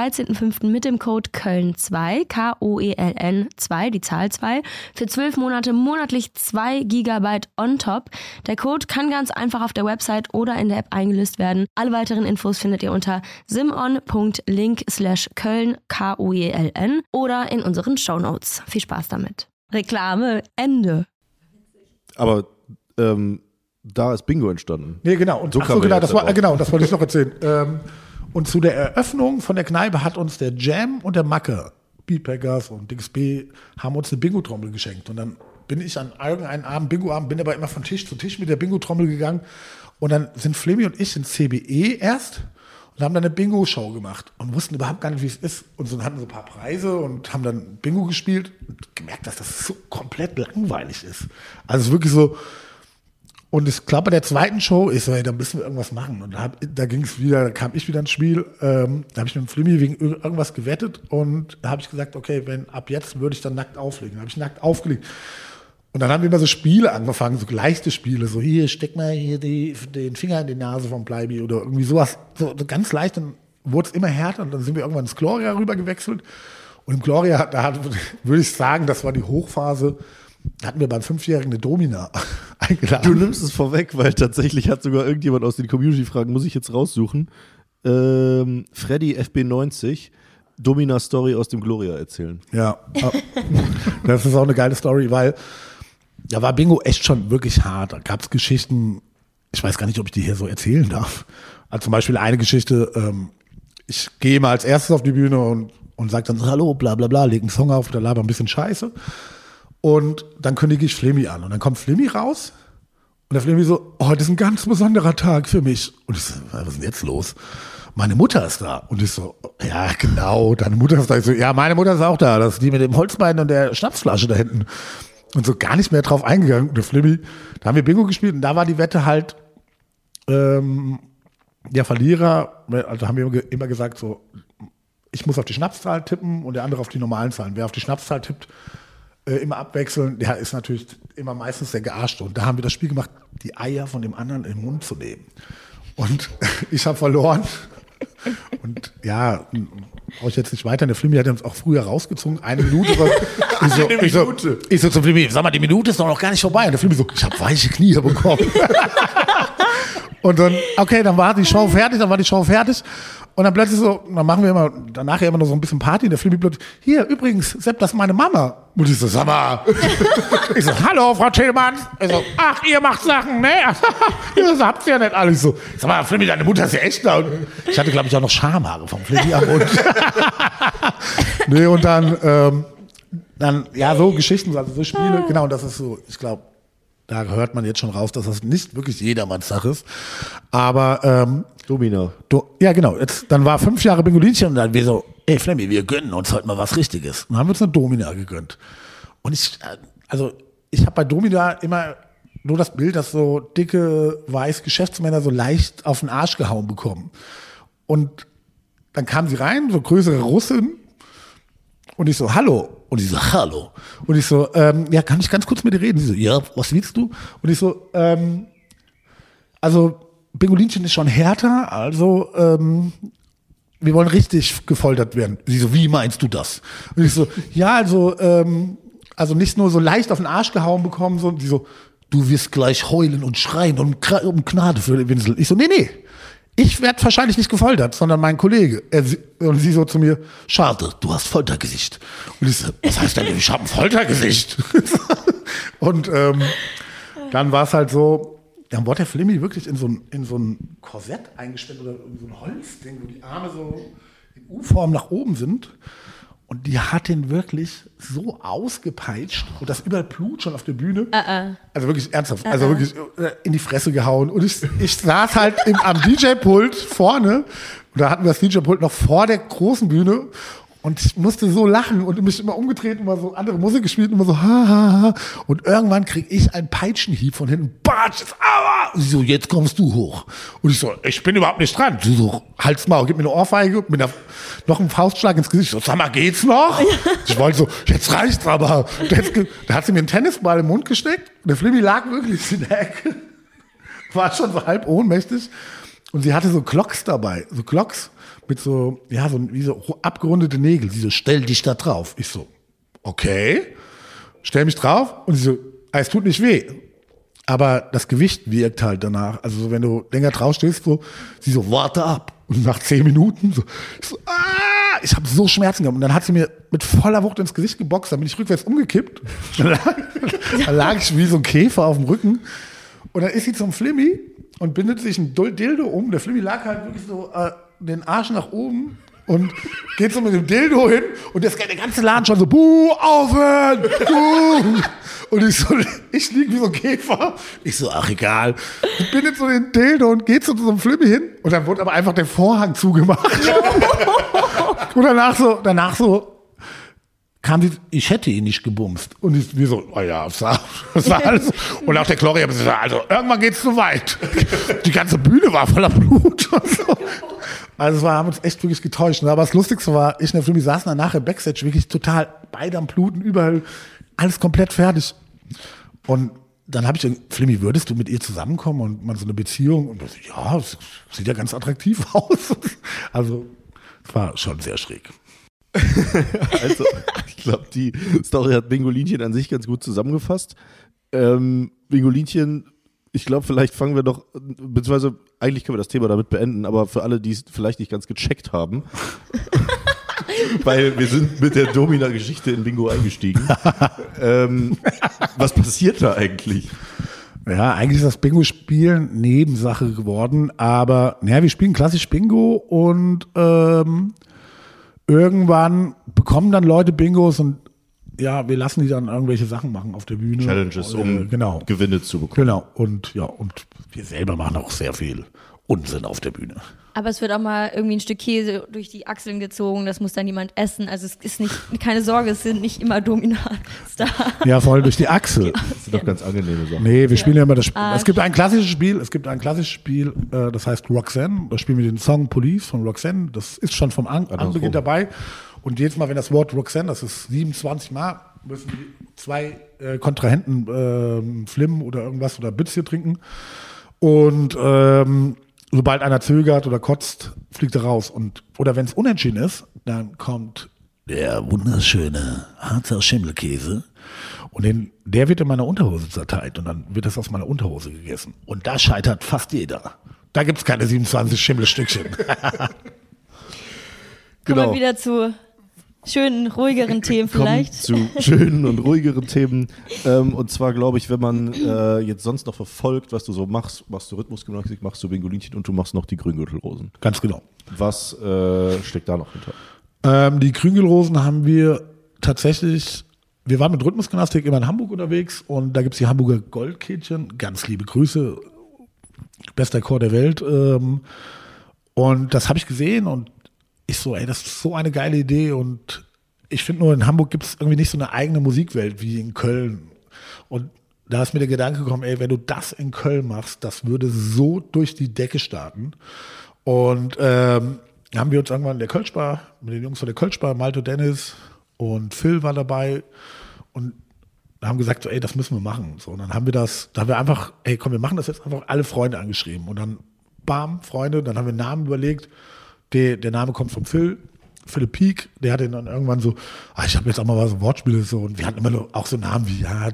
13.05. mit dem Code Köln2, K-O-E-L-N 2, die Zahl 2, für 12 Monate monatlich 2 GB on top. Der Code kann ganz einfach auf der Website oder in der App eingelöst werden. Alle weiteren Infos findet ihr unter simon.link slash Köln, K-O-E-L-N oder in unseren Shownotes. Viel Spaß damit. Reklame, Ende. Aber ähm, da ist Bingo entstanden. Nee, genau. Und, So ach so, genau, das war, genau, das wollte ich noch erzählen. Ähm, und zu der Eröffnung von der Kneipe hat uns der Jam und der Macke, Beatpackers und DXB, haben uns eine Bingo-Trommel geschenkt. Und dann bin ich an irgendeinem Abend, Bingo-Abend, bin aber immer von Tisch zu Tisch mit der Bingo-Trommel gegangen. Und dann sind Flemmi und ich ins CBE erst und haben dann eine Bingo-Show gemacht und wussten überhaupt gar nicht, wie es ist. Und so hatten so ein paar Preise und haben dann Bingo gespielt und gemerkt, dass das so komplett langweilig ist. Also wirklich so, Und ich glaube, bei der zweiten Show ist so, da müssen wir irgendwas machen. Und da, hab- da ging es wieder, da kam ich wieder ins Spiel. Ähm, da habe ich mit dem Flimmy wegen ir- irgendwas gewettet und da habe ich gesagt, okay, wenn ab jetzt würde ich dann nackt auflegen. Da habe ich nackt aufgelegt. Und dann haben wir immer so Spiele angefangen, so leichte Spiele, so hier, steck mal hier die, den Finger in die Nase vom Bleibi oder irgendwie sowas, so, so ganz leicht. Dann wurde es immer härter und dann sind wir irgendwann ins Gloria rüber gewechselt. Und im Gloria, da würde ich sagen, das war die Hochphase, da hatten wir beim Fünfjährigen eine Domina eingeladen. Du nimmst es vorweg, weil tatsächlich hat sogar irgendjemand aus den Community-Fragen, muss ich jetzt raussuchen, ähm, Freddy FB90 Domina-Story aus dem Gloria erzählen. Ja, das ist auch eine geile Story, weil da war Bingo echt schon wirklich hart. Da gab es Geschichten, ich weiß gar nicht, ob ich die hier so erzählen darf. Also zum Beispiel eine Geschichte, ähm, ich gehe mal als erstes auf die Bühne und, und sage dann hallo, bla bla bla, leg einen Song auf, da laber ein bisschen Scheiße. Und dann kündige ich Flimmy an. Und dann kommt Flimmy raus und der Flimmy so, oh, das ist ein ganz besonderer Tag für mich. Und ich so, was ist denn jetzt los? Meine Mutter ist da. Und ich so, ja, genau, deine Mutter ist da. Ich so, ja, meine Mutter ist auch da. Das ist die mit dem Holzbein und der Schnapsflasche da hinten. Und so gar nicht mehr drauf eingegangen. Und der Flimmy, da haben wir Bingo gespielt und da war die Wette halt, ähm, der Verlierer, also haben wir immer gesagt, so, ich muss auf die Schnapszahl tippen und der andere auf die normalen Zahlen. Wer auf die Schnapszahl tippt, äh, immer abwechseln, der ist natürlich immer meistens der Gearschte. Und da haben wir das Spiel gemacht, die Eier von dem anderen in den Mund zu nehmen. Und ich habe verloren. Und ja, brauche ich jetzt nicht weiter. Der Flimmy hat uns auch früher rausgezogen. Eine Minute. war- Ich so, ich so, ich so zum Flimmy, sag mal, die Minute ist doch noch gar nicht vorbei. Und der Flimmy so, ich habe weiche Knie bekommen. Und dann, okay, dann war die Show fertig, dann war die Show fertig. Und dann plötzlich so, dann machen wir immer, danach immer noch so ein bisschen Party. Der Flimmy plötzlich, hier, übrigens, Sepp, das ist meine Mama. Und ich so, sag mal. ich so, hallo, Frau Tillmann. Ich so, ach, ihr macht Sachen, ne? das habt ihr ja nicht alle. Ich so, sag mal, Flimmy, deine Mutter ist ja echt da. Und ich hatte, glaube ich, auch noch Schamhaare vom Flimmy am Mund. nee, und dann, ähm, dann, ja, so Geschichten, also so Spiele, genau, und das ist so, ich glaube, da hört man jetzt schon raus, dass das nicht wirklich jedermanns Sache ist. Aber ähm, Domina. du, ja genau, jetzt, dann war fünf Jahre Bingolinchen und dann wir so, ey Flemmi, wir gönnen uns heute mal was Richtiges. Und dann haben wir uns eine Domina gegönnt. Und ich, äh, also ich habe bei Domina immer nur das Bild, dass so dicke, weiß Geschäftsmänner so leicht auf den Arsch gehauen bekommen. Und dann kam sie rein, so größere Russin, und ich so, hallo. Und ich so, hallo. Und ich so, ähm, ja, kann ich ganz kurz mit dir reden? Sie so, ja, was willst du? Und ich so, ähm, also Bingolinchen ist schon härter, also ähm, wir wollen richtig gefoltert werden. Sie so, wie meinst du das? Und ich so, ja, also, ähm, also nicht nur so leicht auf den Arsch gehauen bekommen, sondern die so, du wirst gleich heulen und schreien und um Gnade für den Winsel. Ich so, nee, nee. Ich werde wahrscheinlich nicht gefoltert, sondern mein Kollege. Er, und sie so zu mir, schade, du hast Foltergesicht. Und ich so, was heißt denn, ich habe ein Foltergesicht? und ähm, dann war es halt so, dann wurde der Flimmy wirklich in so ein, in so ein Korsett eingesperrt oder in so ein Holzding, wo die Arme so in U-Form nach oben sind. Und die hat ihn wirklich so ausgepeitscht und das überall Blut schon auf der Bühne. Also wirklich ernsthaft, also wirklich in die Fresse gehauen. Und ich, ich saß halt im, am DJ-Pult vorne. Und da hatten wir das DJ-Pult noch vor der großen Bühne und ich musste so lachen und mich immer umgedreht und immer so andere Musik gespielt und immer so ha, ha, ha. Und irgendwann krieg ich einen Peitschenhieb von hinten. Batsch, aua! Und sie so, jetzt kommst du hoch. Und ich so, ich bin überhaupt nicht dran. Sie so, halt's mal, gib mir eine Ohrfeige mit einer, noch einen Faustschlag ins Gesicht. Ich so, sag mal, geht's noch? Ich wollte so, jetzt reicht's aber. Jetzt, da hat sie mir einen Tennisball im Mund gesteckt. Und der Flimmy lag wirklich in der Ecke. War schon so halb ohnmächtig. Und sie hatte so Glocks dabei. So Glocks mit so, ja, so wie so abgerundete Nägel. Sie so, stell dich da drauf. Ich so, okay. Stell mich drauf. Und sie so, ah, es tut nicht weh. Aber das Gewicht wirkt halt danach. Also so, wenn du länger drauf stehst, so, sie so, warte ab. Und nach zehn Minuten so, ich so, ah, ich habe so Schmerzen gehabt. Und dann hat sie mir mit voller Wucht ins Gesicht geboxt, dann bin ich rückwärts umgekippt. Dann lag, lag ich wie so ein Käfer auf dem Rücken. Und dann ist sie zum Flimmy und bindet sich ein Dildo um. Der Flimmy lag halt wirklich so äh, den Arsch nach oben und geht so mit dem Dildo hin und das, der ganze Laden schon so, buh, aufhören, buh. Und ich so, ich lieg wie so ein Käfer. Ich so, ach egal. Und bindet so den Dildo und geht so zu so einem Flimmy hin und dann wurde aber einfach der Vorhang zugemacht. und danach so, danach so, kam sie, ich hätte ihn nicht gebumst. Und ich, wir so, oh ja, das war, das war alles. Und auch der Gloria, also irgendwann geht's zu weit. Die ganze Bühne war voller Blut und so. Also es war, haben uns echt wirklich getäuscht. Aber das Lustigste war, ich und der Flummi saßen dann nachher Backstage wirklich total beide am Bluten, überall, alles komplett fertig. Und dann habe ich gesagt, Flimmy, würdest du mit ihr zusammenkommen und mal so eine Beziehung? Und ich, ja, sieht ja ganz attraktiv aus. Also, es war schon sehr schräg. also, ich glaube, die Story hat Bingolinchen an sich ganz gut zusammengefasst. Ähm, Bingolinchen, ich glaube, vielleicht fangen wir doch, beziehungsweise eigentlich können wir das Thema damit beenden, aber für alle, die es vielleicht nicht ganz gecheckt haben, weil wir sind mit der Domina-Geschichte in Bingo eingestiegen. ähm, was passiert da eigentlich? Ja, eigentlich ist das Bingo-Spielen Nebensache geworden, aber naja, wir spielen klassisch Bingo und ähm, irgendwann bekommen dann Leute Bingos und ja, wir lassen die dann irgendwelche Sachen machen auf der Bühne. Challenges, und, um äh, genau. Gewinne zu bekommen. Genau. Und ja, und wir selber machen auch sehr viel Unsinn auf der Bühne. Aber es wird auch mal irgendwie ein Stück Käse durch die Achseln gezogen, das muss dann jemand essen. Also es ist nicht, keine Sorge, es sind nicht immer Dominas da. Ja, voll durch die Achsel. Das sind doch ganz angenehme Sachen. Nee, wir spielen ja immer das Spiel. Ah, es gibt ein klassisches Spiel, es gibt ein klassisches Spiel, äh, das heißt Roxanne. Da spielen wir den Song Police von Roxanne. Das ist schon vom An Andersrum. Anbeginn dabei. Und jedes Mal, wenn das Wort Roxanne, das ist 27 Mal, müssen die zwei äh, Kontrahenten ähm, Flim oder irgendwas oder Bitze trinken. Und ähm, sobald einer zögert oder kotzt, fliegt er raus. Und, oder wenn es unentschieden ist, dann kommt der wunderschöne Harzer Schimmelkäse. Und den, der wird in meiner Unterhose zerteilt und dann wird das aus meiner Unterhose gegessen. Und da scheitert fast jeder. Da gibt's keine 27 Schimmelstückchen. Kommen Genau. wir wieder zu schönen, ruhigeren Themen vielleicht. zu schönen und ruhigeren Themen. Ähm, und zwar glaube ich, wenn man äh, jetzt sonst noch verfolgt, was du so machst, machst du Rhythmusgymnastik, machst du Bingolinchen und du machst noch die Grüngürtelrosen. Ganz genau. Was äh, steckt da noch hinter? Ähm, die Krügelrosen haben wir tatsächlich, wir waren mit Rhythmusgymnastik immer in Hamburg unterwegs und da gibt's die Hamburger Goldkettchen. Ganz liebe Grüße. Bester Chor der Welt. Ähm, und das habe ich gesehen und ich so, ey, das ist so eine geile Idee und ich finde nur, in Hamburg gibt's irgendwie nicht so eine eigene Musikwelt wie in Köln. Und da ist mir der Gedanke gekommen, ey, wenn du das in Köln machst, das würde so durch die Decke starten. Und ähm, haben wir uns irgendwann in der Kölschbar, mit den Jungs von der Kölschbar, Malto Dennis und Phil war dabei und haben gesagt, so, ey, das müssen wir machen. So, und dann haben wir das, da haben wir einfach, ey, komm, wir machen das jetzt einfach alle Freunde angeschrieben. Und dann, bam, Freunde, dann haben wir Namen überlegt. Der, der Name kommt von Phil, Philipp Peak, der hatte dann irgendwann so, ah, ich habe jetzt auch mal was Wortspiele so und wir hatten immer auch so Namen wie, ja,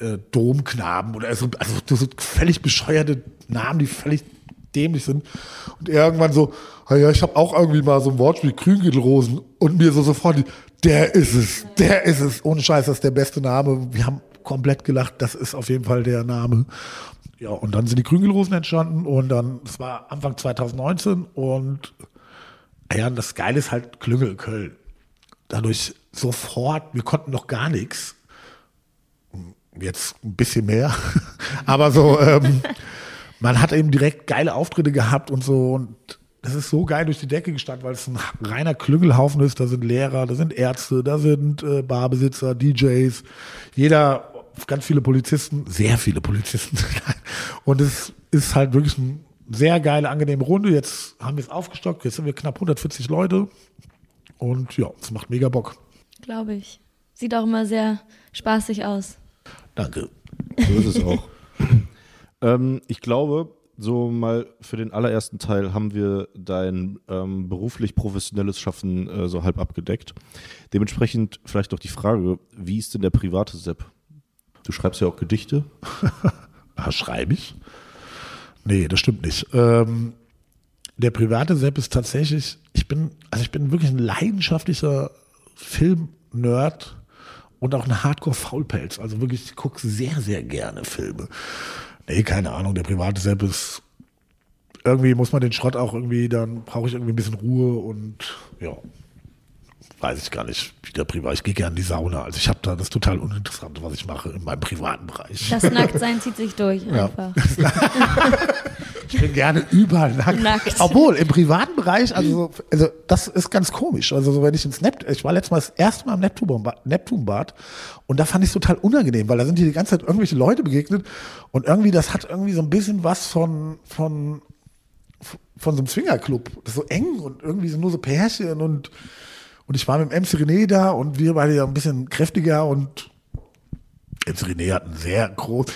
äh, Domknaben oder so, also so so völlig bescheuerte Namen, die völlig dämlich sind. Und irgendwann so, ah ja, ich habe auch irgendwie mal so ein Wortspiel, Grüngürtelrosen und mir so sofort, die, der ist es, der ist es, ohne Scheiß, das ist der beste Name. Wir haben komplett gelacht, das ist auf jeden Fall der Name. Ja, und dann sind die Grüngürtelrosen entstanden und dann, das war Anfang 2019 und ja, und das Geile ist halt Klüngel Köln. Dadurch sofort, wir konnten noch gar nichts jetzt ein bisschen mehr, aber so, ähm, man hat eben direkt geile Auftritte gehabt und so und das ist so geil durch die Decke gestanden, weil es ein reiner Klüngelhaufen ist. Da sind Lehrer, da sind Ärzte, da sind äh, Barbesitzer, DJs, jeder, ganz viele Polizisten, sehr viele Polizisten. und es ist halt wirklich eine sehr geile, angenehme Runde. Jetzt haben wir es aufgestockt, jetzt sind wir knapp 140 Leute und ja, es macht mega Bock. Glaube ich. Sieht auch immer sehr spaßig aus. Danke. So ist es auch. ähm, ich glaube, so mal für den allerersten Teil haben wir dein ähm, beruflich professionelles Schaffen äh, so halb abgedeckt. Dementsprechend vielleicht noch die Frage, wie ist denn der private Sepp? Du schreibst ja auch Gedichte. Ah, schreibe ich? Nee, das stimmt nicht. Ähm, der private Sepp ist tatsächlich, ich bin, also ich bin wirklich ein leidenschaftlicher Film-Nerd und auch ein Hardcore-Faulpelz. Also wirklich, ich gucke sehr, sehr gerne Filme. Nee, keine Ahnung, der private Sepp ist, irgendwie muss man den Schrott auch irgendwie, dann brauche ich irgendwie ein bisschen Ruhe und ja, weiß ich gar nicht, wie der privat, ich gehe gerne in die Sauna. Also ich habe da das total uninteressante, was ich mache in meinem privaten Bereich. Das Nacktsein zieht sich durch Ja. einfach. Ich bin gerne überall nackt. Nackt. Obwohl, im privaten Bereich, also, so- also das ist ganz komisch. Also so, wenn ich ins Nept, ich war letztes Mal das erste Mal im Neptunbad, Neptunbad und da fand ich es total unangenehm, weil da sind dir die ganze Zeit irgendwelche Leute begegnet und irgendwie, das hat irgendwie so ein bisschen was von, von, von so einem Swingerclub. Das ist so eng und irgendwie sind nur so Pärchen und, und ich war mit dem MC René da und wir beide ja ein bisschen kräftiger und MC René hat einen sehr groß,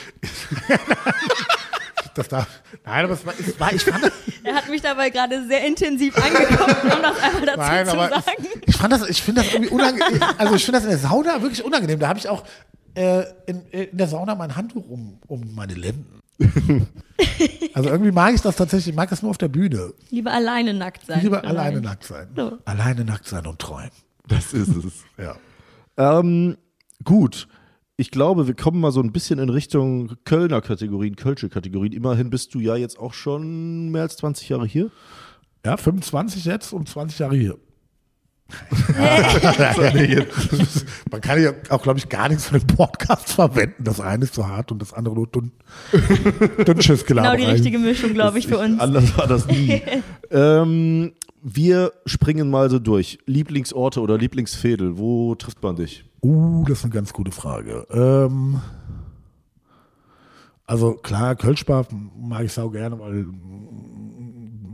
das darf, nein, aber es war, es war ich fand das, Er hat mich dabei gerade sehr intensiv angeguckt, um das einmal dazu Nein, zu aber sagen. ich, ich fand das, ich finde das irgendwie unangenehm. Also ich finde das in der Sauna wirklich unangenehm. Da habe ich auch äh, in, in der Sauna mein Handtuch um, um meine Lenden. also irgendwie mag ich das tatsächlich, ich mag das nur auf der Bühne. Lieber alleine nackt sein. Lieber vielleicht. alleine nackt sein. So. Alleine nackt sein und träumen. Das ist es. Ja. Ähm, gut. Ich glaube, wir kommen mal so ein bisschen in Richtung Kölner Kategorien, Kölsche Kategorien. Immerhin bist du ja jetzt auch schon mehr als 20 Jahre hier. ja, 25 jetzt und 20 Jahre hier. Man kann ja auch, glaube ich, gar nichts von dem Podcast verwenden. Das eine ist zu hart und das andere nur dünn, dünnsches Genau Gelaber. die richtige Mischung, glaube ich, für uns. Anders war das nie. ähm, wir springen mal so durch. Lieblingsorte oder Lieblingsfädel, wo trifft man dich? Uh, das ist eine ganz gute Frage. Ähm, also klar, Kölschbar mag ich sau gerne, weil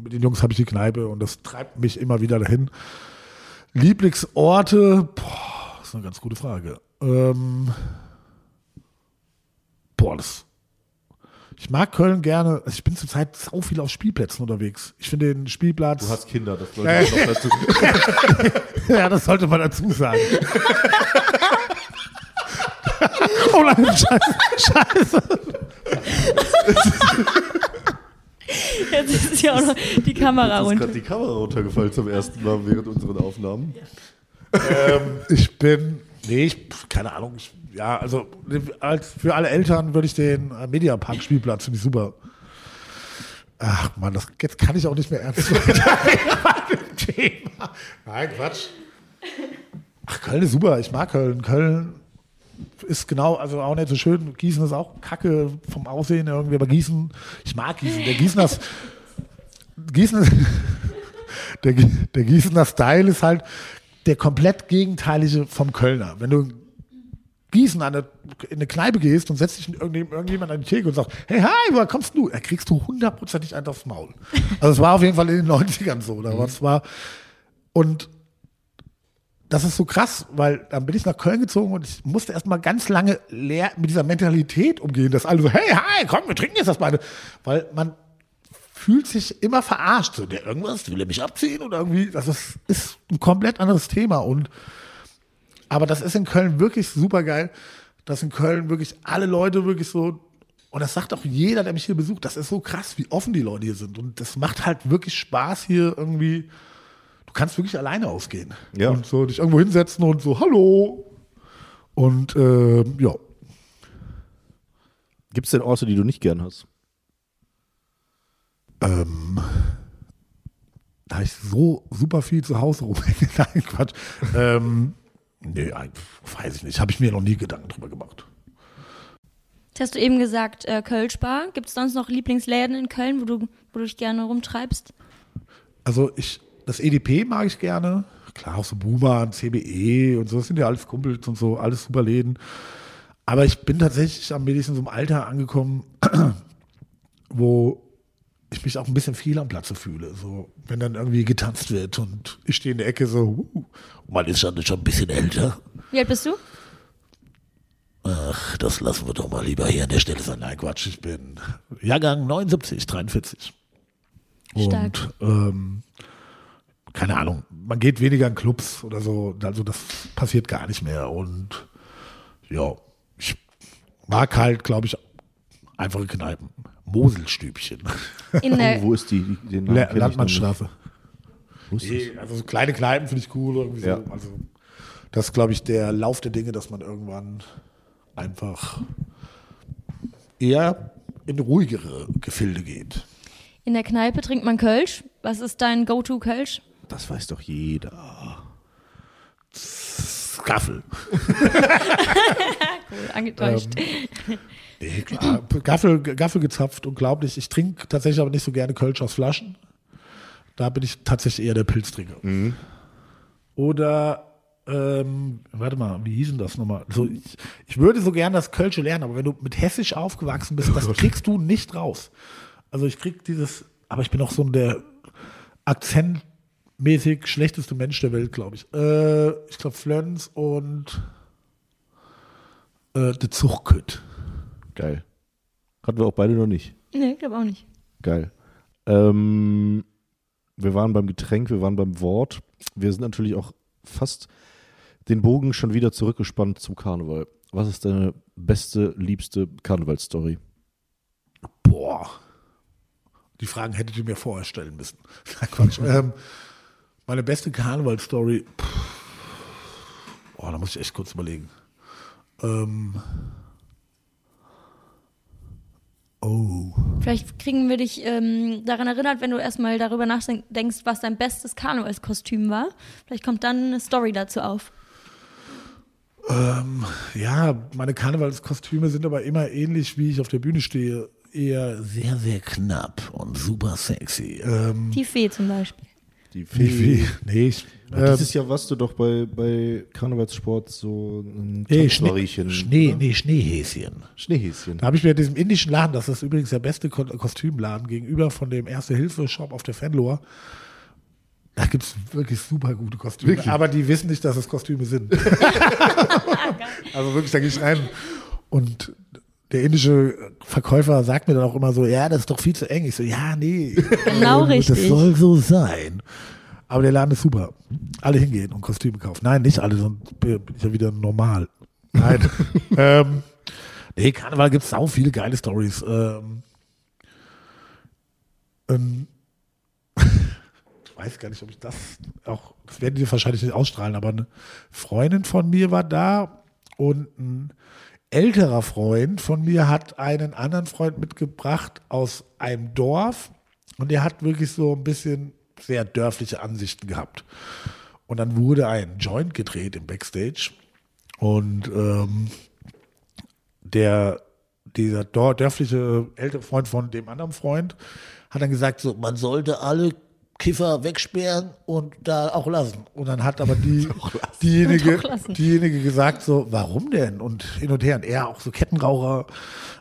mit den Jungs habe ich die Kneipe und das treibt mich immer wieder dahin. Lieblingsorte, boah, das ist eine ganz gute Frage. Ähm, boah, das. Ich mag Köln gerne. Also ich bin zurzeit sau viel auf Spielplätzen unterwegs. Ich finde den Spielplatz. Du hast Kinder, das sollte man noch dazu. Ja, das sollte man dazu sagen. oh nein, scheiße, scheiße. Jetzt ist ja auch noch die Kamera Jetzt ist runter. gerade die Kamera runtergefallen zum ersten Mal während unseren Aufnahmen. Ähm, ich bin, nee, ich, keine Ahnung. Ich, ja, also als für alle Eltern würde ich den äh, Mediapark-Spielplatz, finde ich super. Ach man, das, jetzt kann ich auch nicht mehr ernst sein. Thema. Nein, Quatsch. Ach, Köln ist super. Ich mag Köln. Köln ist genau, also auch nicht so schön. Gießen ist auch kacke vom Aussehen irgendwie, aber Gießen, ich mag Gießen. Der Gießener, Gießen der, der Gießener Style ist halt der komplett gegenteilige vom Kölner. Wenn du Gießen an eine, in eine Kneipe gehst und setzt dich irgendjemand an die Theke und sagst, hey, hi, woher kommst du? Da kriegst du hundertprozentig einen aufs Maul. Also es war auf jeden Fall in den 90ern so. Da war, es war, und das ist so krass, weil dann bin ich nach Köln gezogen und ich musste erstmal ganz lange leer mit dieser Mentalität umgehen, dass alle so, hey, hi, komm, wir trinken jetzt das beide. Weil man fühlt sich immer verarscht. So, der irgendwas, will er mich abziehen oder irgendwie, das ist, ist ein komplett anderes Thema. Und aber das ist in Köln wirklich super geil, dass in Köln wirklich alle Leute wirklich so, und das sagt auch jeder, der mich hier besucht, das ist so krass, wie offen die Leute hier sind. Und das macht halt wirklich Spaß hier irgendwie. Du kannst wirklich alleine ausgehen. Ja. Und so dich irgendwo hinsetzen und so, hallo. Und ähm, ja, Gibt es denn Orte, die du nicht gern hast? ähm, da ich so super viel zu Hause rumhänge. Nein, Quatsch. ähm, nee, weiß ich nicht. Habe ich mir noch nie Gedanken drüber gemacht. Jetzt hast du eben gesagt, äh, Kölschbar. Gibt es sonst noch Lieblingsläden in Köln, wo du, wo du dich gerne rumtreibst? Also ich, das EDP mag ich gerne. Klar, auch so Boomer, CBE und so, das sind ja alles Kumpels und so, alles super Läden. Aber ich bin tatsächlich am wenigsten so im Alter angekommen, wo ich mich auch ein bisschen viel am Platze fühle. So, wenn dann irgendwie getanzt wird und ich stehe in der Ecke so, uh, man ist schon, schon ein bisschen älter. Wie alt bist du? Ach, das lassen wir doch mal lieber hier an der Stelle sein. Nein, Quatsch, ich bin Jahrgang 79, 43. Stark. Und ähm, keine Ahnung, man geht weniger in Clubs oder so, also das passiert gar nicht mehr. Und ja, ich mag halt, glaube ich, einfache Kneipen. Moselstübchen. In der, Oh, wo ist die? Den Landmannstraße. Nee, also so kleine Kneipen finde ich cool. Irgendwie Ja. so. Also das ist, glaube ich, der Lauf der Dinge, dass man irgendwann einfach eher in ruhigere Gefilde geht. in der Kneipe trinkt man Kölsch. Was ist dein Go-To-Kölsch? Das weiß doch jeder. Gaffel. Cool, angetäuscht. Nee, klar. Gaffel, Gaffel gezapft, unglaublich. Ich trinke tatsächlich aber nicht so gerne Kölsch aus Flaschen. Da bin ich tatsächlich eher der Pilztrinker. Oder, ähm, warte mal, wie hieß denn das nochmal? So, ich, ich würde so gerne das Kölsche lernen, aber wenn du mit Hessisch aufgewachsen bist, das kriegst du nicht raus. Also ich krieg dieses, aber ich bin auch so der akzentmäßig schlechteste Mensch der Welt, glaube ich. Äh, ich glaube Flöns und äh, de Zuchkütt. Geil. Hatten wir auch beide noch nicht. nee, ich glaube auch nicht. Geil. Ähm, wir waren beim Getränk, wir waren beim Wort. Wir sind natürlich auch fast den Bogen schon wieder zurückgespannt zum Karneval. Was ist deine beste, liebste Karnevalsstory? Boah. Die Fragen hättet ihr mir vorher stellen müssen. Quatsch. ähm, meine beste Karneval-Story. Boah, da muss ich echt kurz überlegen. Ähm, oh. Vielleicht kriegen wir dich ähm, daran erinnert, wenn du erstmal darüber nachdenkst, was dein bestes Karnevalskostüm war. Vielleicht kommt dann eine Story dazu auf. Ähm, ja, meine Karnevalskostüme sind aber immer ähnlich, wie ich auf der Bühne stehe. Eher sehr, sehr knapp und super sexy. Ähm, Die Fee zum Beispiel. Die wie, wie, nee, ich, äh, Dieses Jahr warst du doch bei, bei Karnevalssport so ein nee, Schnee, Schnee, oder? nee, Schneehäschen. Schneehäschen. Da habe ich mir in diesem indischen Laden, das ist übrigens der beste Ko Kostümladen gegenüber von dem Erste-Hilfe-Shop auf der Fenloher. Da gibt es wirklich super gute Kostüme. Wirklich? Aber die wissen nicht, dass es Kostüme sind. also wirklich, da gehe ich rein und der indische Verkäufer sagt mir dann auch immer so, ja, das ist doch viel zu eng. Ich so, ja, nee. Genau Das richtig. soll so sein. Aber der Laden ist super. Alle hingehen und Kostüme kaufen. Nein, nicht alle, sonst bin ich ja wieder normal. Nein. ähm, nee, Karneval gibt es sau viele geile Stories. Ähm, ähm, ich weiß gar nicht, ob ich das auch, das werden die wahrscheinlich nicht ausstrahlen, aber eine Freundin von mir war da und ein älterer Freund von mir hat einen anderen Freund mitgebracht aus einem Dorf und der hat wirklich so ein bisschen sehr dörfliche Ansichten gehabt. Und dann wurde ein Joint gedreht im Backstage und ähm, der dieser dörfliche ältere Freund von dem anderen Freund hat dann gesagt, so, man sollte alle Kiffer wegsperren und da auch lassen. Und dann hat aber die, diejenige, diejenige gesagt, so, warum denn? Und hin und her. Und er auch so Kettenraucher,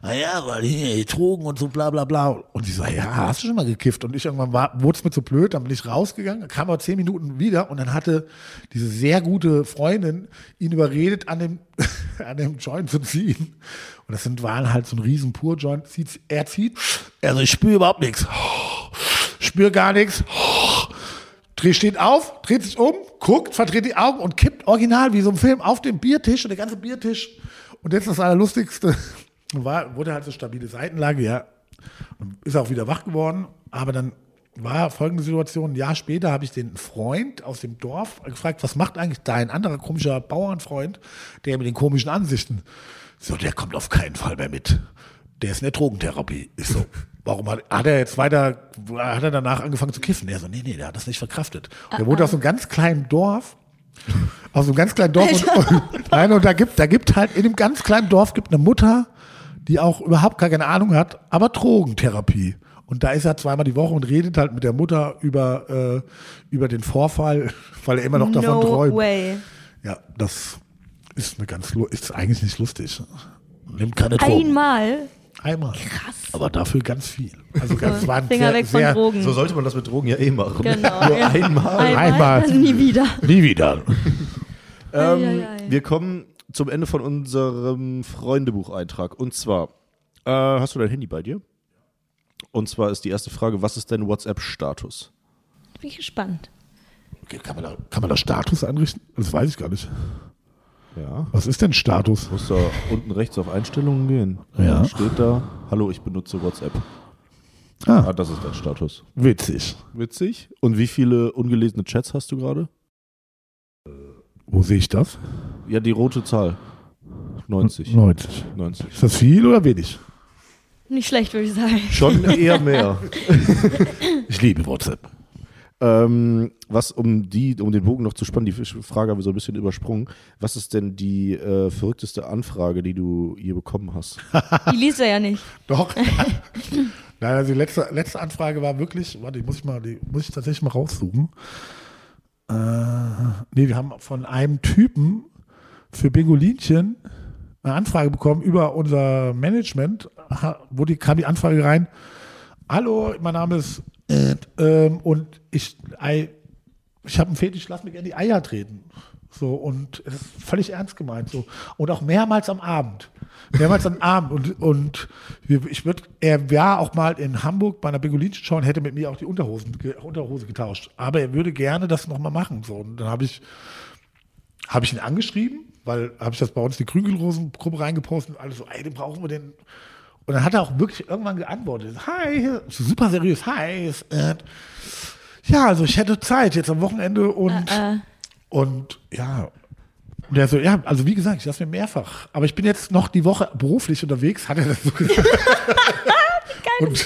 naja, weil hier die Drogen und so bla bla bla. Und sie so, ja, hast du schon mal gekifft? Und ich irgendwann war, wurde es mir zu blöd, dann bin ich rausgegangen, dann kam aber zehn Minuten wieder und dann hatte diese sehr gute Freundin ihn überredet, an dem, an dem Joint zu ziehen. Und das sind, waren halt so ein riesen Pur-Joint. Zieht- Er zieht, also ich spüre überhaupt nichts. Spür gar nichts. Dreh steht auf, dreht sich um, guckt, verdreht die Augen und kippt original wie so ein Film auf den Biertisch und der ganze Biertisch. Und jetzt das Allerlustigste, war, wurde halt so stabile Seitenlage, ja. Ist auch wieder wach geworden. Aber dann war folgende Situation, ein Jahr später habe ich den Freund aus dem Dorf gefragt, was macht eigentlich dein anderer komischer Bauernfreund, der mit den komischen Ansichten? So, der kommt auf keinen Fall mehr mit. Der ist in der Drogentherapie. Ich so, warum hat, hat er jetzt weiter, hat er danach angefangen zu kiffen? Er so, nee, nee, der hat das nicht verkraftet. Der wohnt aus so einem ganz kleinen Dorf. Aus so einem ganz kleinen Dorf. Und, und, nein, und da gibt, da gibt halt, in dem ganz kleinen Dorf gibt eine Mutter, die auch überhaupt gar keine Ahnung hat, aber Drogentherapie. Und da ist er zweimal die Woche und redet halt mit der Mutter über, äh, über den Vorfall, weil er immer noch davon no träumt. way. Ja, das ist eine ganz, ist eigentlich nicht lustig. Nimmt keine Drogen. Einmal. Einmal. Krass. Aber dafür ganz viel. Also ganz, war ein Finger sehr, weg von sehr, Drogen. So sollte man das mit Drogen ja eh machen. Genau. Nur ja. einmal. Einmal. Dann nie wieder. Nie wieder. Ähm, wir kommen zum Ende von unserem Freundebucheintrag. Und zwar, äh, hast du dein Handy bei dir? Und zwar ist die erste Frage, was ist dein WhatsApp-Status? Bin ich gespannt. Okay, kann, man da, kann man da Status einrichten? Das weiß ich gar nicht. Ja. Was ist denn Status? Muss da unten rechts auf Einstellungen gehen. Ja. Dann steht da, hallo, ich benutze WhatsApp. Ah, Ah, das ist dein Status. witzig. Witzig. Und wie viele ungelesene Chats hast du gerade? Wo sehe ich das? Ja, die rote Zahl. 90. 90. 90. Ist das viel oder wenig? Nicht schlecht, würde ich sagen. Schon eher mehr. Ich liebe WhatsApp. Ähm, was, um die, um den Bogen noch zu spannen, die Frage haben wir so ein bisschen übersprungen. Was ist denn die äh, verrückteste Anfrage, die du je bekommen hast? Die liest er ja nicht. Doch. Nein, also die letzte, letzte Anfrage war wirklich, warte, die muss ich mal, die muss ich tatsächlich mal raussuchen. Äh, nee, wir haben von einem Typen für Bingolinchen eine Anfrage bekommen über unser Management, wo die, kam die Anfrage rein, hallo, mein Name ist ähm, und ich, ich habe einen Fetisch, lass mir gerne die Eier treten. So, und es ist völlig ernst gemeint. So. Und auch mehrmals am Abend. Mehrmals am Abend. Und, und ich würde, er war auch mal in Hamburg bei einer Begolinchen-Show und hätte mit mir auch die Unterhosen, Unterhose getauscht. Aber er würde gerne das nochmal machen. So. Und dann habe ich, habe ich ihn angeschrieben, weil habe ich das bei uns in die Krügelrosen-Gruppe reingepostet und alles so, ey, den brauchen wir den. Und dann hat er auch wirklich irgendwann geantwortet. Hi, super seriös, hi. ist, ja, also ich hätte Zeit jetzt am Wochenende und, Äh, und ja. Und er so, ja, also wie gesagt, ich lasse mir mehrfach. Aber ich bin jetzt noch die Woche beruflich unterwegs, hat er das so gesagt. Geil und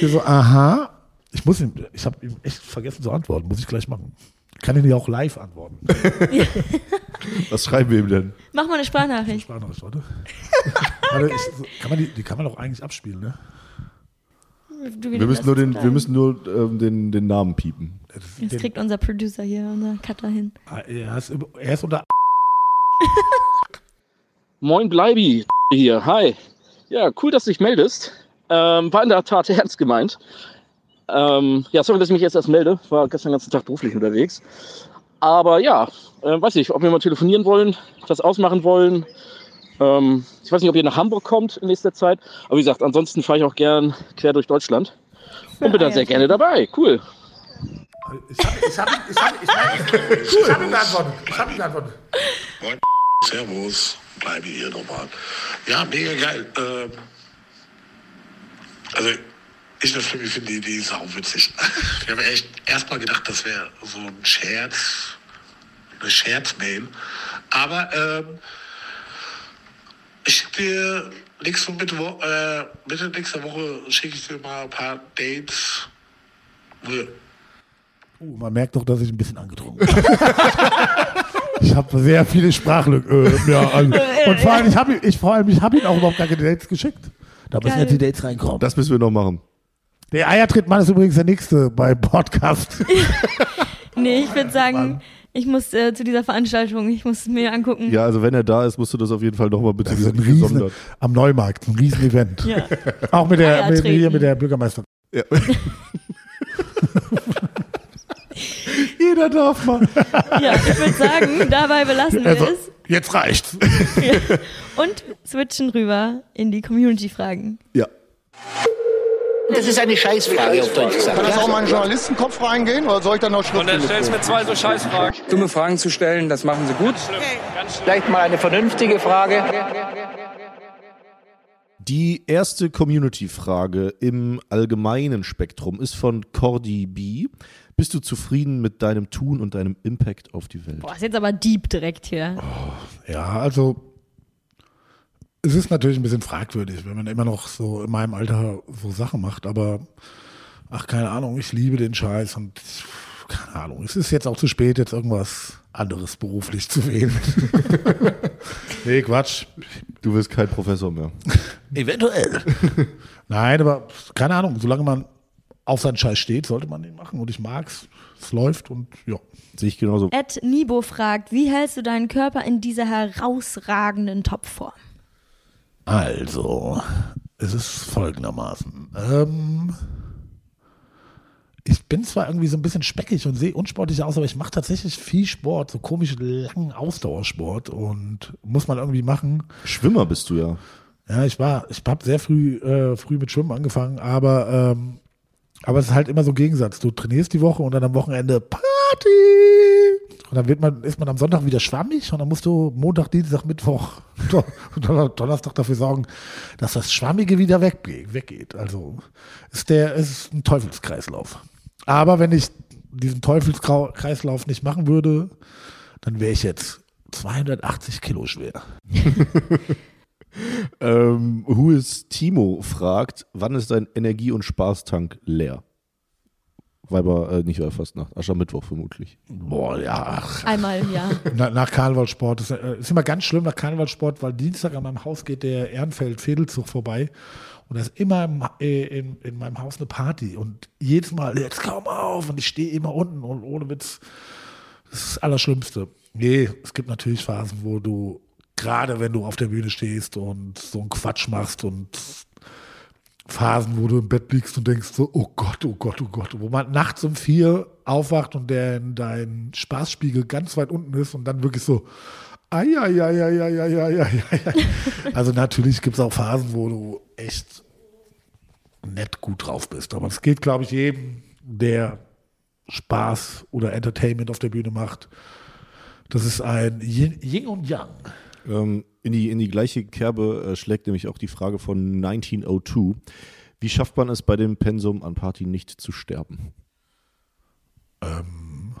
wir so, aha. Ich muss ihm, ich habe ihm echt vergessen zu antworten, muss ich gleich machen. Ich kann ihn ja auch live antworten. Was schreiben wir ihm denn? mach mal eine Sprachnachricht. Sprachnachricht, warte. warte ich, kann man die, die kann man doch eigentlich abspielen, ne? Wir müssen nur den, wir müssen nur ähm, den, den Namen piepen. Das, den, kriegt unser Producer hier, unser Cutter hin. er, ist, er ist unter Moin Bleibi hier, hi. Ja, cool, dass du dich meldest. Ähm, war in der Tat ernst gemeint. Ähm, ja, sorry, dass ich mich jetzt erst melde. War gestern den ganzen Tag beruflich unterwegs. Aber ja, äh, weiß nicht, ob wir mal telefonieren wollen, was ausmachen wollen. Ähm, ich weiß nicht, ob ihr nach Hamburg kommt in nächster Zeit. Aber wie gesagt, ansonsten fahre ich auch gern quer durch Deutschland. Und bin dann sehr gerne dabei. Cool. Ich habe ich hab, ich hab, ich hab, ich hab. Ich habe ihm geantwortet. Moin, Servus, bleibe hier nochmal. Ja, mega geil. Ähm, also, ich natürlich finde die Idee sau witzig. Ich habe echt erstmal gedacht, das wäre so ein Scherz, eine Scherzmail. Aber ähm, ich schicke dir nächste, Mitte, Wo äh, Mitte nächster Woche schicke ich dir mal ein paar Dates. Uh, man merkt doch, dass ich ein bisschen angetrunken bin. ich habe sehr viele Sprachlücken. Äh, ja, also, und vor allem, ich habe ich, vor allem, ich hab ihn auch überhaupt gar keine Dates geschickt. Da müssen Geil. jetzt die Dates reinkommen. Das müssen wir noch machen. Der Eiertrittmann ist übrigens der nächste beim Podcast. Nee, ich würde sagen, ich muss äh, zu dieser Veranstaltung, ich muss es mir angucken. Ja, also wenn er da ist, musst du das auf jeden Fall nochmal bitte Das ist ein riesen, am Neumarkt, ein Riesen-Event. Ja. Auch mit der, mit, hier mit der Bürgermeisterin. Ja. Jeder darf mal. ja, ich würde sagen, dabei belassen wir Also, es jetzt reicht's. und switchen rüber in die Community-Fragen. ja. Das ist eine Scheißfrage auf Deutsch gesagt. Kann das auch mal in den Journalistenkopf reingehen oder soll ich dann noch Und dann stellst du mir zwei so Scheißfragen. Dumme Fragen zu stellen, das machen sie gut. Vielleicht mal eine vernünftige Frage. Die erste Community-Frage im allgemeinen Spektrum ist von Cordy B. Bist du zufrieden mit deinem Tun und deinem Impact auf die Welt? Boah, ist jetzt aber deep direkt hier. Ja, also es ist natürlich ein bisschen fragwürdig, wenn man immer noch so in meinem Alter so Sachen macht, aber ach, keine Ahnung, ich liebe den Scheiß und keine Ahnung, es ist jetzt auch zu spät, jetzt irgendwas anderes beruflich zu wählen. nee, Quatsch. Du wirst kein Professor mehr. Eventuell. Nein, aber keine Ahnung, solange man auf seinen Scheiß steht, sollte man den machen und ich mag's. Es läuft und ja. Sehe ich genauso. Ed Nibo fragt, wie hältst du deinen Körper in dieser herausragenden Topform? Also, es ist folgendermaßen. Ähm, ich bin zwar irgendwie so ein bisschen speckig und sehe unsportlich aus, aber ich mache tatsächlich viel Sport, so komisch langen Ausdauersport und muss man irgendwie machen. Schwimmer bist du ja. Ja, ich war, ich habe sehr früh, äh, früh mit Schwimmen angefangen, aber, ähm, aber es ist halt immer so ein Gegensatz. Du trainierst die Woche und dann am Wochenende Party. Und dann wird man, ist man am Sonntag wieder schwammig und dann musst du Montag, Dienstag, Mittwoch Donnerstag dafür sorgen, dass das Schwammige wieder weggeht. weggeht. Also ist der, ist ein Teufelskreislauf. Aber wenn ich diesen Teufelskreislauf nicht machen würde, dann wäre ich jetzt 280 Kilo schwer. Ähm, Who is Timo fragt, wann ist dein Energie- und Spaßtank leer? Weiber, äh, nicht Weiberfastnacht, Aschermittwoch vermutlich. Boah, ja, ach, Einmal im Jahr. Na, nach Karnevalsport. Das äh, ist immer ganz schlimm nach Karnevalsport, weil Dienstag an meinem Haus geht der Ehrenfeld-Fädelzug vorbei. Und da ist immer im, äh, in, in meinem Haus eine Party. Und jedes Mal, jetzt komm auf. Und ich stehe immer unten und ohne Witz. Das ist das Allerschlimmste. Nee, es gibt natürlich Phasen, wo du, gerade wenn du auf der Bühne stehst und so einen Quatsch machst und Phasen, wo du im Bett liegst und denkst so, oh Gott, oh Gott, oh Gott, wo man nachts um vier aufwacht und der in dein Spaßspiegel ganz weit unten ist und dann wirklich so, ai, ai, ai, ai, ai, ai, ai, ai. Also natürlich gibt es auch Phasen, wo du echt nett gut drauf bist. Aber es geht, glaube ich, jedem, der Spaß oder Entertainment auf der Bühne macht. Das ist ein Yin und Yang. Ähm, in, die, in die gleiche Kerbe äh, schlägt nämlich auch die Frage von 1902. Wie schafft man es bei dem Pensum an Party nicht zu sterben? Ähm.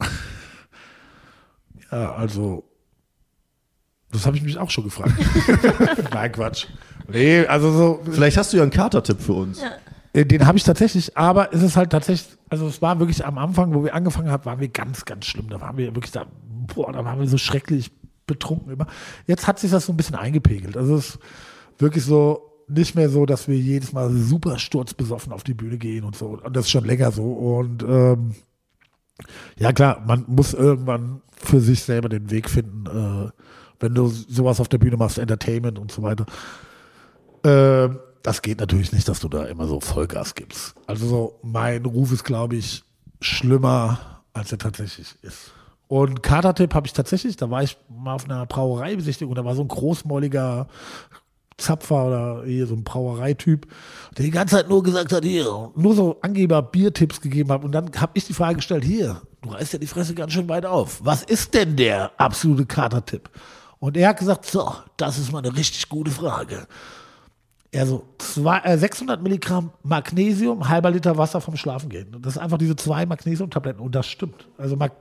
ja, also, das habe ich mich auch schon gefragt. Nein, Quatsch. Nee, also so. Vielleicht hast du ja einen Katertipp für uns. Äh, Den habe ich tatsächlich, aber es ist halt tatsächlich, also es war wirklich am Anfang, wo wir angefangen haben, waren wir ganz, ganz schlimm. Da waren wir wirklich da, boah, da waren wir so schrecklich betrunken immer. Jetzt hat sich das so ein bisschen eingepegelt. Also es ist wirklich so nicht mehr so, dass wir jedes Mal super sturzbesoffen auf die Bühne gehen und so. Und das ist schon länger so. Und ähm, ja klar, man muss irgendwann für sich selber den Weg finden, äh, wenn du sowas auf der Bühne machst, Entertainment und so weiter. Ähm, das geht natürlich nicht, dass du da immer so Vollgas gibst. Also so, mein Ruf ist, glaube ich, schlimmer, als er tatsächlich ist. Und Katertipp habe ich tatsächlich, da war ich mal auf einer Brauereibesichtigung, da war so ein großmäuliger Zapfer oder hier so ein Brauereityp, der die ganze Zeit nur gesagt hat, hier, nur so Angeber Biertipps gegeben hat. Und dann habe ich die Frage gestellt, hier, du reißt ja die Fresse ganz schön weit auf. Was ist denn der absolute Katertipp? Und er hat gesagt, so, das ist mal eine richtig gute Frage. Er so, zwei, äh, 600 Milligramm Magnesium, halber Liter Wasser vom Schlafen gehen. Das ist einfach diese zwei Magnesiumtabletten und das stimmt. Also Mag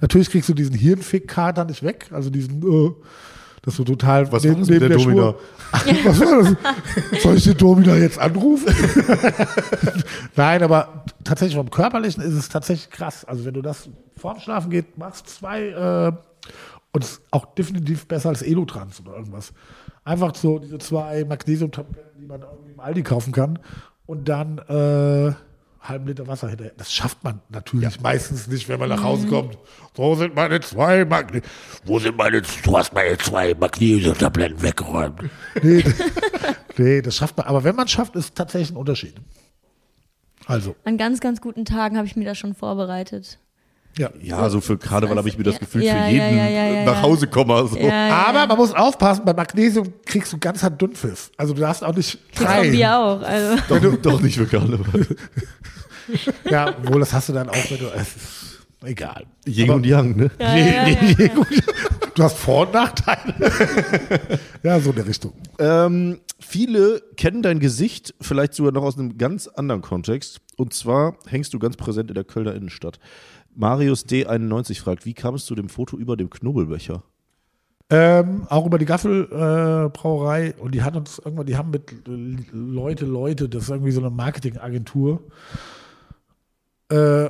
natürlich kriegst du diesen Hirnfick-Kater nicht weg, also diesen, äh, das so total Was war das mit der Domina? Was war das? Soll ich den Domina jetzt anrufen? Nein, aber tatsächlich vom Körperlichen ist es tatsächlich krass. Also wenn du das vorm Schlafen geht, machst zwei äh, und es ist auch definitiv besser als Elotrans oder irgendwas. Einfach so diese zwei Magnesiumtabletten, die man irgendwie im Aldi kaufen kann und dann äh, halben Liter Wasser hinterher. Das schafft man natürlich meistens nicht, wenn man nach Hause kommt. Wo sind meine zwei Magne Wo sind meine, du hast meine zwei Magnesiumtabletten weggeräumt. Nee, das- nee, das schafft man. Aber wenn man schafft, ist tatsächlich ein Unterschied. Also, An ganz, ganz guten Tagen habe ich mir das schon vorbereitet. Ja. Ja, so für Karneval habe ich mir das Ja, Gefühl, ja, für jeden ja, ja, ja, nach. Hause komme. So. Ja, ja, Aber man muss aufpassen, bei Magnesium kriegst du ganz hart Dünnpfiff. Also du darfst auch nicht drei. Bier auch. Also. Doch, doch nicht für Karneval. Ja, wohl, das hast du dann auch, wenn du. Egal. Yin und Yang, ne? Ja, ja, ja, ja. Du hast Vor- und Nachteile. ja, so in der Richtung. Ähm, viele kennen dein Gesicht vielleicht sogar noch aus einem ganz anderen Kontext. Und zwar hängst du ganz präsent in der Kölner Innenstadt. Marius D91 fragt, wie kam es zu dem Foto über dem Knubbelbecher? Ähm, auch über die Gaffelbrauerei äh, und die hat uns irgendwann, die haben mit äh, Leute, Leute, das ist irgendwie so eine Marketingagentur. Äh,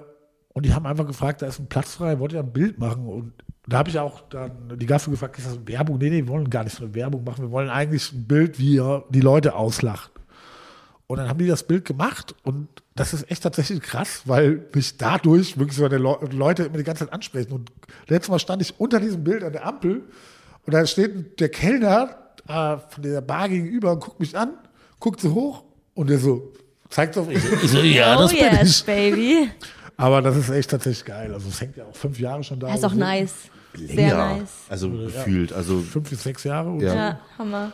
und die haben einfach gefragt, da ist ein Platz frei, wollt ihr ein Bild machen? Und da habe ich auch dann die Gaffel gefragt, ist das Werbung? Nee, nee, wir wollen gar nicht so eine Werbung machen, wir wollen eigentlich ein Bild, wie ihr die Leute auslacht. Und dann haben die das Bild gemacht und das ist echt tatsächlich krass, weil mich dadurch wirklich so die Le Leute immer die ganze Zeit ansprechen. Und letztes Mal stand ich unter diesem Bild an der Ampel und da steht der Kellner äh, von der Bar gegenüber und guckt mich an, guckt so hoch und der so zeigt auf mich. Ich so, ja, das oh bin yes, ich. baby. Aber das ist echt tatsächlich geil. Also es hängt ja auch fünf Jahre schon da. Das ist auch nice. Sehr Ja, nice. Also gefühlt. Also Fünf bis sechs Jahre. Ja. Ja, Hammer.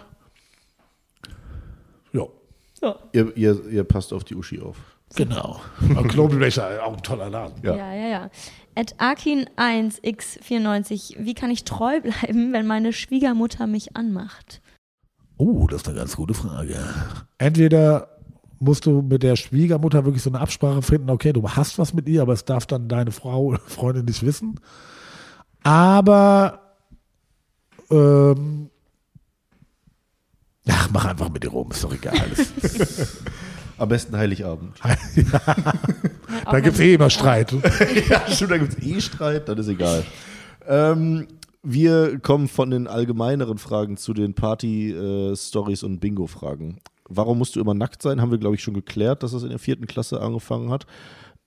So. Ja, ihr, ihr, ihr passt auf die Uschi auf. genau. Knobelbecher, auch ein toller Laden. Ja. Ja, ja, ja. At Arkin1x94, wie kann ich treu bleiben, wenn meine Schwiegermutter mich anmacht? Oh, das ist eine ganz gute Frage. Entweder musst du mit der Schwiegermutter wirklich so eine Absprache finden, okay, du hast was mit ihr, aber es darf dann deine Frau oder Freundin nicht wissen. Aber ähm, ach, mach einfach mit ihr rum, ist doch egal. Am besten Heiligabend. Da gibt es eh immer Streit. ja, stimmt, da gibt es eh Streit, dann ist egal. Ähm, wir kommen von den allgemeineren Fragen zu den Party-Stories und Bingo-Fragen. Warum musst du immer nackt sein? Haben wir, glaube ich, schon geklärt, dass das in der vierten Klasse angefangen hat.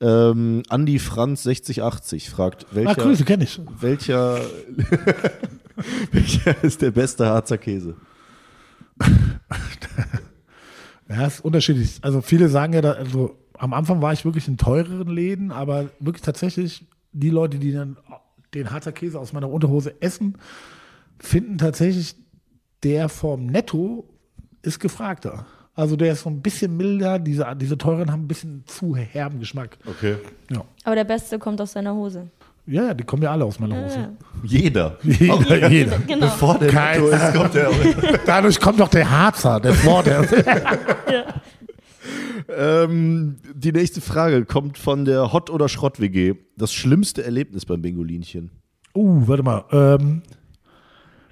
Ähm, Andi Franz 6080 fragt, welcher, Ah, Grüße, welcher, welcher ist der beste Harzer Käse? Ja, ist unterschiedlich. Also viele sagen ja, da, also am Anfang war ich wirklich in teureren Läden, aber wirklich tatsächlich die Leute, die dann den Harzer Käse aus meiner Unterhose essen, finden tatsächlich, der vom Netto ist gefragter. Also der ist so ein bisschen milder, diese, diese teuren haben ein bisschen zu herben Geschmack. Okay. Ja. Aber der Beste kommt aus seiner Hose. Ja, ja, die kommen ja alle aus meiner Hose. Ja. Jeder. Jeder, jeder. Genau. Bevor der Kein- Netto ist, kommt der. Dadurch kommt doch der Harzer, das Wort. ähm, die nächste Frage kommt von der Hot- oder Schrott-WG. Das schlimmste Erlebnis beim Bingolinchen. Uh, warte mal. Ähm,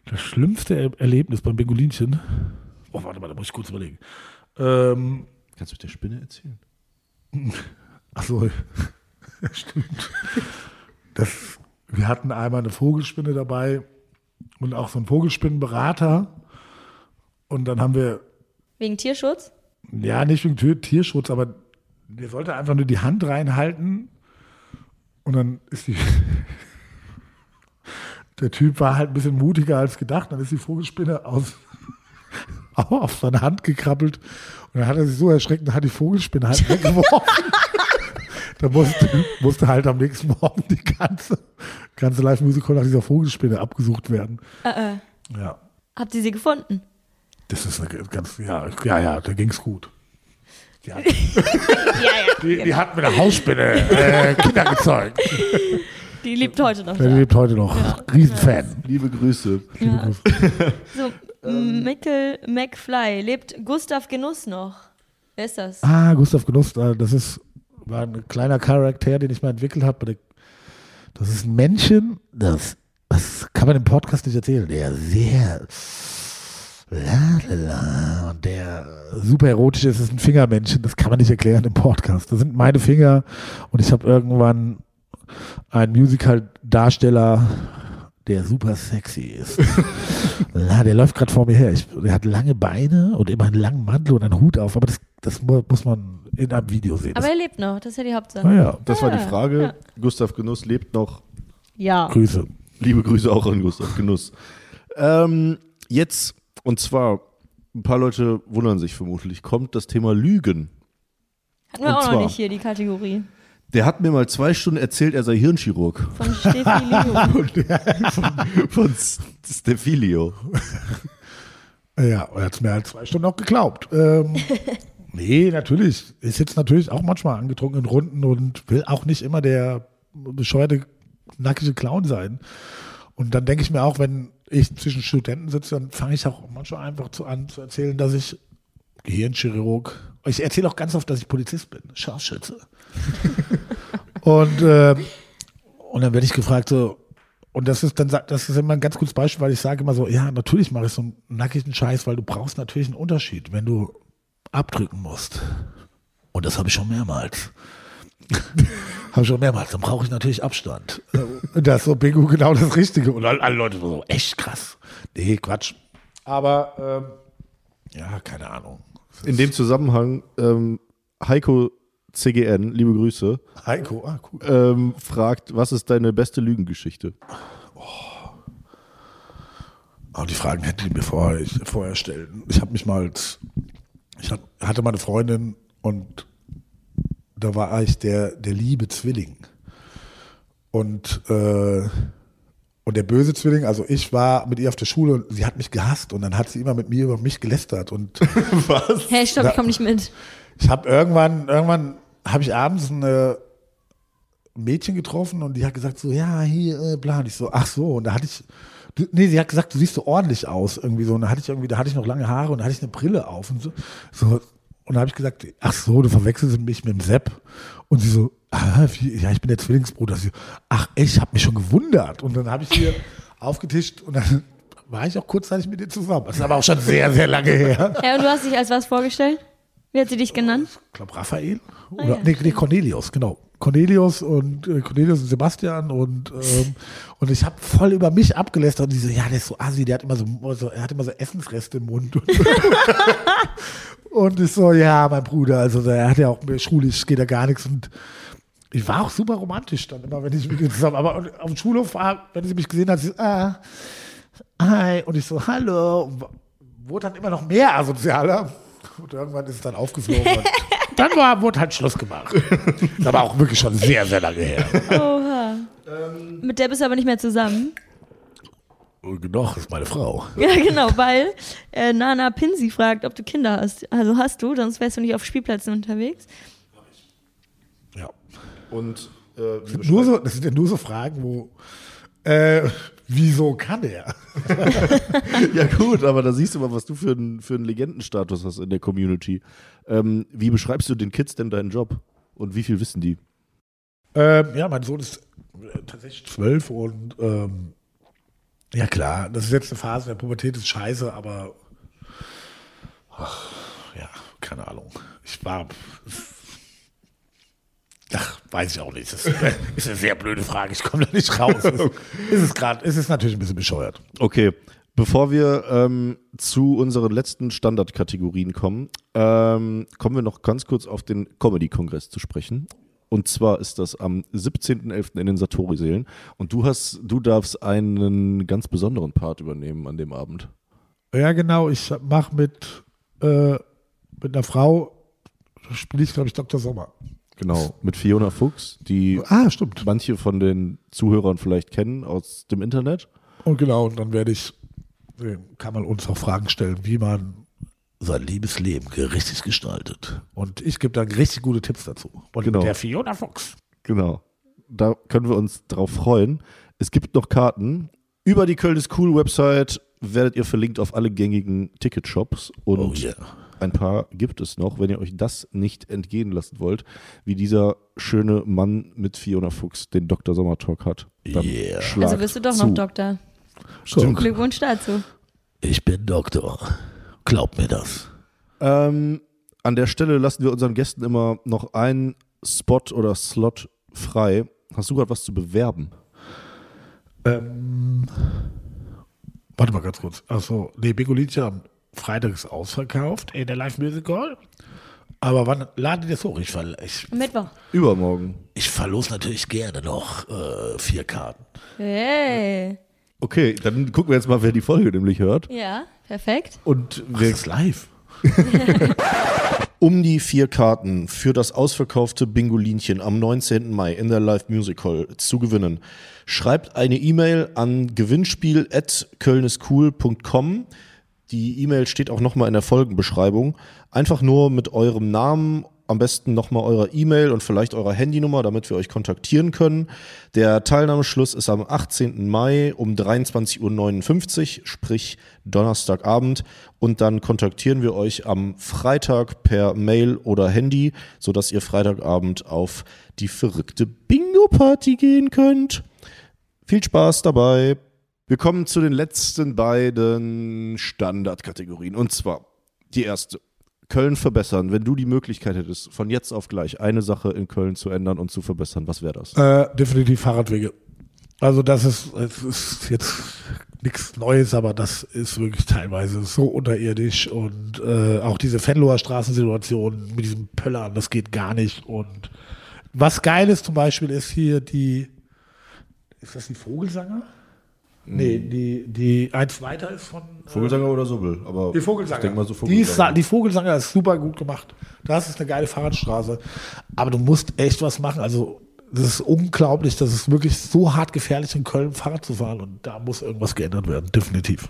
das schlimmste er Erlebnis beim Bingolinchen. Oh, warte mal, da muss ich kurz überlegen. Ähm, Kannst du mit der Spinne erzählen? Achso, stimmt. Das, wir hatten einmal eine Vogelspinne dabei und auch so einen Vogelspinnenberater. Und dann haben wir, Wegen Tierschutz? ja, nicht wegen Tierschutz, aber der sollte einfach nur die Hand reinhalten. Und dann ist die. Der Typ war halt ein bisschen mutiger als gedacht. Dann ist die Vogelspinne aus, auf seine Hand gekrabbelt. Und dann hat er sich so erschreckt und hat die Vogelspinne halt weggeworfen. Da musste, musste halt am nächsten Morgen die ganze, ganze Live-Musical nach dieser Vogelspinne abgesucht werden. Äh, äh. Ja, Habt ihr sie gefunden? das ist eine ganz, ja, ja, ja, da ging's gut. Die hat, Ja, ja. die, die hat mit der Hausspinne äh, Kinder gezeugt. Die lebt heute noch Der da. lebt heute noch. Riesenfan. Liebe Grüße. Ja. So, Mickel McFly. Lebt Gustav Genuss noch? Wer ist das? Ah, Gustav Genuss, äh, das ist war ein kleiner Charakter, den ich mal entwickelt habe. Das ist ein Männchen, das, das kann man im Podcast nicht erzählen. Der sehr la, la, la, und der super erotisch ist, ist ein Fingermännchen. Das kann man nicht erklären im Podcast. Das sind meine Finger und ich habe irgendwann einen Musical-Darsteller, der super sexy ist. Na, der läuft gerade vor mir her. Ich, der hat lange Beine und immer einen langen Mantel und einen Hut auf, aber das, das mu- muss man in einem Video sehen. Aber Das, er lebt noch, das ist ja die Hauptsache. naja, Das war die Ah, Frage. ja. Gustav Genuss lebt noch. Ja. Grüße. Liebe Grüße auch an Gustav Genuss. Ähm, jetzt, und zwar, ein paar Leute wundern sich vermutlich, kommt das Thema Lügen. Hatten wir Und auch zwar- noch nicht hier, die Kategorie. Der hat mir mal zwei Stunden erzählt, er sei Hirnchirurg. Von Steffi Leo. Von S- Stefilio. Ja, er hat es mir halt zwei Stunden auch geglaubt. Ähm, nee, natürlich. Ist jetzt natürlich auch manchmal angetrunken in Runden und will auch nicht immer der bescheuerte, nackige Clown sein. Und dann denke ich mir auch, wenn ich zwischen Studenten sitze, dann fange ich auch manchmal einfach zu, an zu erzählen, dass ich Gehirnchirurg, ich erzähle auch ganz oft, dass ich Polizist bin, Scharfschütze. und, äh, und dann werde ich gefragt so, und das ist dann, das ist immer ein ganz gutes Beispiel, weil ich sage immer so, ja, natürlich mache ich so einen nackigen Scheiß, weil du brauchst natürlich einen Unterschied, wenn du abdrücken musst. Und das habe ich schon mehrmals. habe ich schon mehrmals. Dann brauche ich natürlich Abstand. Und das ist so Bingo genau das Richtige. Und alle, alle Leute so, echt krass. Nee, Quatsch. Aber, ähm, ja, keine Ahnung. In dem Zusammenhang, ähm, Heiko CGN, liebe Grüße, Heiko, ah, cool. ähm, fragt, was ist deine beste Lügengeschichte? Aber die Fragen hätte ich mir vorher, ich, vorher stellen. Ich habe mich mal, ich hatte meine Freundin und da war ich der, der liebe Zwilling. Und, äh, und der böse Zwilling, also ich war mit ihr auf der Schule und sie hat mich gehasst und dann hat sie immer mit mir über mich gelästert und Was? Hey, stopp, ich komme nicht mit. ich habe irgendwann, irgendwann habe ich abends eine Mädchen getroffen und die hat gesagt so, ja, hier, äh, bla. Und ich so, ach so. Und da hatte ich, nee, sie hat gesagt, du siehst so ordentlich aus irgendwie so. Und da hatte ich irgendwie, da hatte ich noch lange Haare und da hatte ich eine Brille auf und so. so und da habe ich gesagt, ach so, du verwechselst mich mit dem Sepp. Und sie so, ah, wie, ja, ich bin der Zwillingsbruder. Sie, ach, ich habe mich schon gewundert. Und dann habe ich hier aufgetischt und dann war ich auch kurzzeitig mit dir zusammen. Das ist aber auch schon sehr, sehr lange her. Ja, und du hast dich als was vorgestellt? Wie hat sie dich genannt? Ich glaube Raphael. Oder, nee, nee, Cornelius, genau. Cornelius und äh, Cornelius und Sebastian und, ähm, und ich habe voll über mich abgelästert und die so, ja, der ist so assi, der hat immer so, so er hat immer so Essensreste im Mund. Und, und ich so, ja, mein Bruder, also er hat ja auch schulisch geht da gar nichts und ich war auch super romantisch dann immer, wenn ich mit ihm zusammen, aber auf dem Schulhof war, wenn sie mich gesehen hat, sie so, ah, hi, und ich so, hallo, und wurde dann immer noch mehr asozialer und irgendwann ist es dann aufgeflogen und dann war, wurde halt Schluss gemacht. Das war auch wirklich schon sehr, sehr lange her. Oha. Mit der bist du aber nicht mehr zusammen. Doch, ist meine Frau. Ja, genau, weil äh, Nana Pinsi fragt, ob du Kinder hast. Also hast du, sonst wärst du nicht auf Spielplätzen unterwegs. Und äh, Das sind, nur so, das sind ja nur so Fragen, wo, äh, wieso kann er? ja gut, aber da siehst du mal, was du für einen für einen Legendenstatus hast in der Community. Ähm, wie beschreibst du den Kids denn deinen Job? Und wie viel wissen die? Ähm, ja, mein Sohn ist äh, tatsächlich zwölf und ähm, ja klar, das ist jetzt eine Phase der Pubertät, ist scheiße, aber ach, ja, keine Ahnung. Ich war. Ach, weiß ich auch nicht. Das ist, ist eine sehr blöde Frage. Ich komme da nicht raus. Es ist es gerade, es ist natürlich ein bisschen bescheuert. Okay, bevor wir ähm, zu unseren letzten Standardkategorien kommen, ähm, kommen wir noch ganz kurz auf den Comedy-Kongress zu sprechen. Und zwar ist das am 17.11. in den Satori-Seelen. Und du hast, du darfst einen ganz besonderen Part übernehmen an dem Abend. Ja, genau. Ich mache mit, äh, mit einer Frau, spiele ich, glaube ich, Dr. Sommer. Genau, mit Fiona Fuchs, die Ah, stimmt. manche von den Zuhörern vielleicht kennen aus dem Internet. Und genau, und dann werde ich, äh, kann man uns auch Fragen stellen, wie man sein Liebesleben richtig gestaltet. Und ich gebe dann richtig gute Tipps dazu. Und Genau. mit der Fiona Fuchs. Genau. Da können wir uns drauf freuen. Es gibt noch Karten. Über die Köln ist cool Website werdet ihr verlinkt auf alle gängigen Ticketshops und Oh yeah. Ein paar gibt es noch, wenn ihr euch das nicht entgehen lassen wollt, wie dieser schöne Mann mit Fiona Fuchs den Dr. Sommer Talk hat. Dann Yeah. Also bist du doch zu. noch Doktor. Stimmt. Glückwunsch dazu. Ich bin Doktor. Glaub mir das. Ähm, an der Stelle lassen wir unseren Gästen immer noch einen Spot oder Slot frei. Hast du gerade was zu bewerben? Ähm, warte mal ganz kurz. Achso, nee, Bingo Liedchen am Freitag ist ausverkauft in der Live Music Hall. Aber wann ladet ihr das hoch? Ich, ver ich, Mittwoch. Übermorgen. ich verlose natürlich gerne noch äh, vier Karten. Hey. Okay, dann gucken wir jetzt mal, wer die Folge nämlich hört. Ja, perfekt. Und Wer ist live? um die vier Karten für das ausverkaufte Bingolinchen am 19. Mai in der Live Music Hall zu gewinnen, schreibt eine E-Mail an gewinnspiel.kölniscool.com. Die E-Mail steht auch nochmal in der Folgenbeschreibung. Einfach nur mit eurem Namen, am besten nochmal eurer E-Mail und vielleicht eurer Handynummer, damit wir euch kontaktieren können. Der Teilnahmeschluss ist am 18. Mai um 23.59 Uhr, sprich Donnerstagabend. Und dann kontaktieren wir euch am Freitag per Mail oder Handy, sodass ihr Freitagabend auf die verrückte Bingo-Party gehen könnt. Viel Spaß dabei. Wir kommen zu den letzten beiden Standardkategorien. Und zwar die erste. Köln verbessern. Wenn du die Möglichkeit hättest, von jetzt auf gleich eine Sache in Köln zu ändern und zu verbessern, was wäre das? Äh, definitiv Fahrradwege. Also das ist, es ist jetzt nichts Neues, aber das ist wirklich teilweise so unterirdisch und äh, auch diese Fenloher Straßensituation mit diesen Pöllern, das geht gar nicht. Und was geil ist zum Beispiel ist hier die, ist das die Vogelsanger? Nee, die, die eins weiter ist von äh, Vogelsanger oder Sobel? Aber die Vogelsanger. Ich denke mal so Die, ist, Vogelsanger. die Vogelsanger ist super gut gemacht. Das ist eine geile Fahrradstraße. Aber du musst echt was machen. Also, das ist unglaublich. Das ist wirklich so hart gefährlich, in Köln Fahrrad zu fahren. Und da muss irgendwas geändert werden. Definitiv.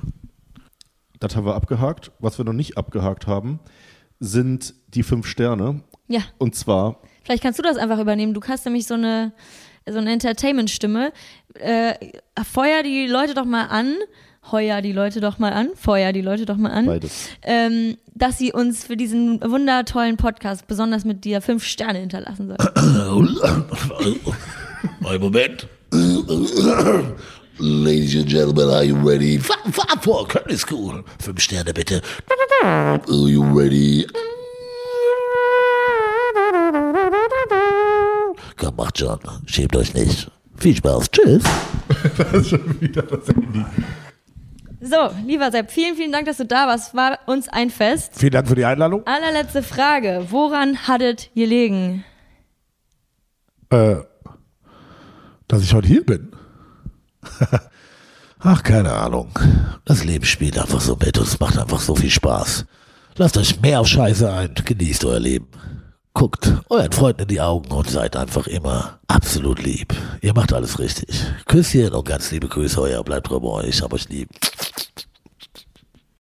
Das haben wir abgehakt. Was wir noch nicht abgehakt haben, sind die fünf Sterne. Ja, Und zwar, vielleicht kannst du das einfach übernehmen. Du hast nämlich so eine, so eine Entertainment-Stimme. Äh, feuer die Leute doch mal an. Heuer die Leute doch mal an. Feuer die Leute doch mal an. beides. Ähm, dass sie uns für diesen wundertollen Podcast besonders mit dir fünf Sterne hinterlassen sollen. Ein Moment. Ladies and Gentlemen, are you ready? Fahr, fahr vor, Köln ist cool. Fünf Sterne bitte. Are you ready? Ja, macht schon. Schämt euch nicht. Viel Spaß. Tschüss. das ist schon wieder das Handy. So, lieber Sepp, vielen, vielen Dank, dass du da warst. War uns ein Fest. Vielen Dank für die Einladung. Allerletzte Frage. Woran hattet ihr gelegen? Äh, dass ich heute hier bin. Ach, keine Ahnung. Das Leben spielt einfach so mit und es macht einfach so viel Spaß. Lasst euch mehr auf Scheiße ein, genießt euer Leben. Guckt euren Freunden in die Augen und seid einfach immer absolut lieb. Ihr macht alles richtig. Küsschen und ganz liebe Grüße, euer bleibt bei euch, hab euch lieb.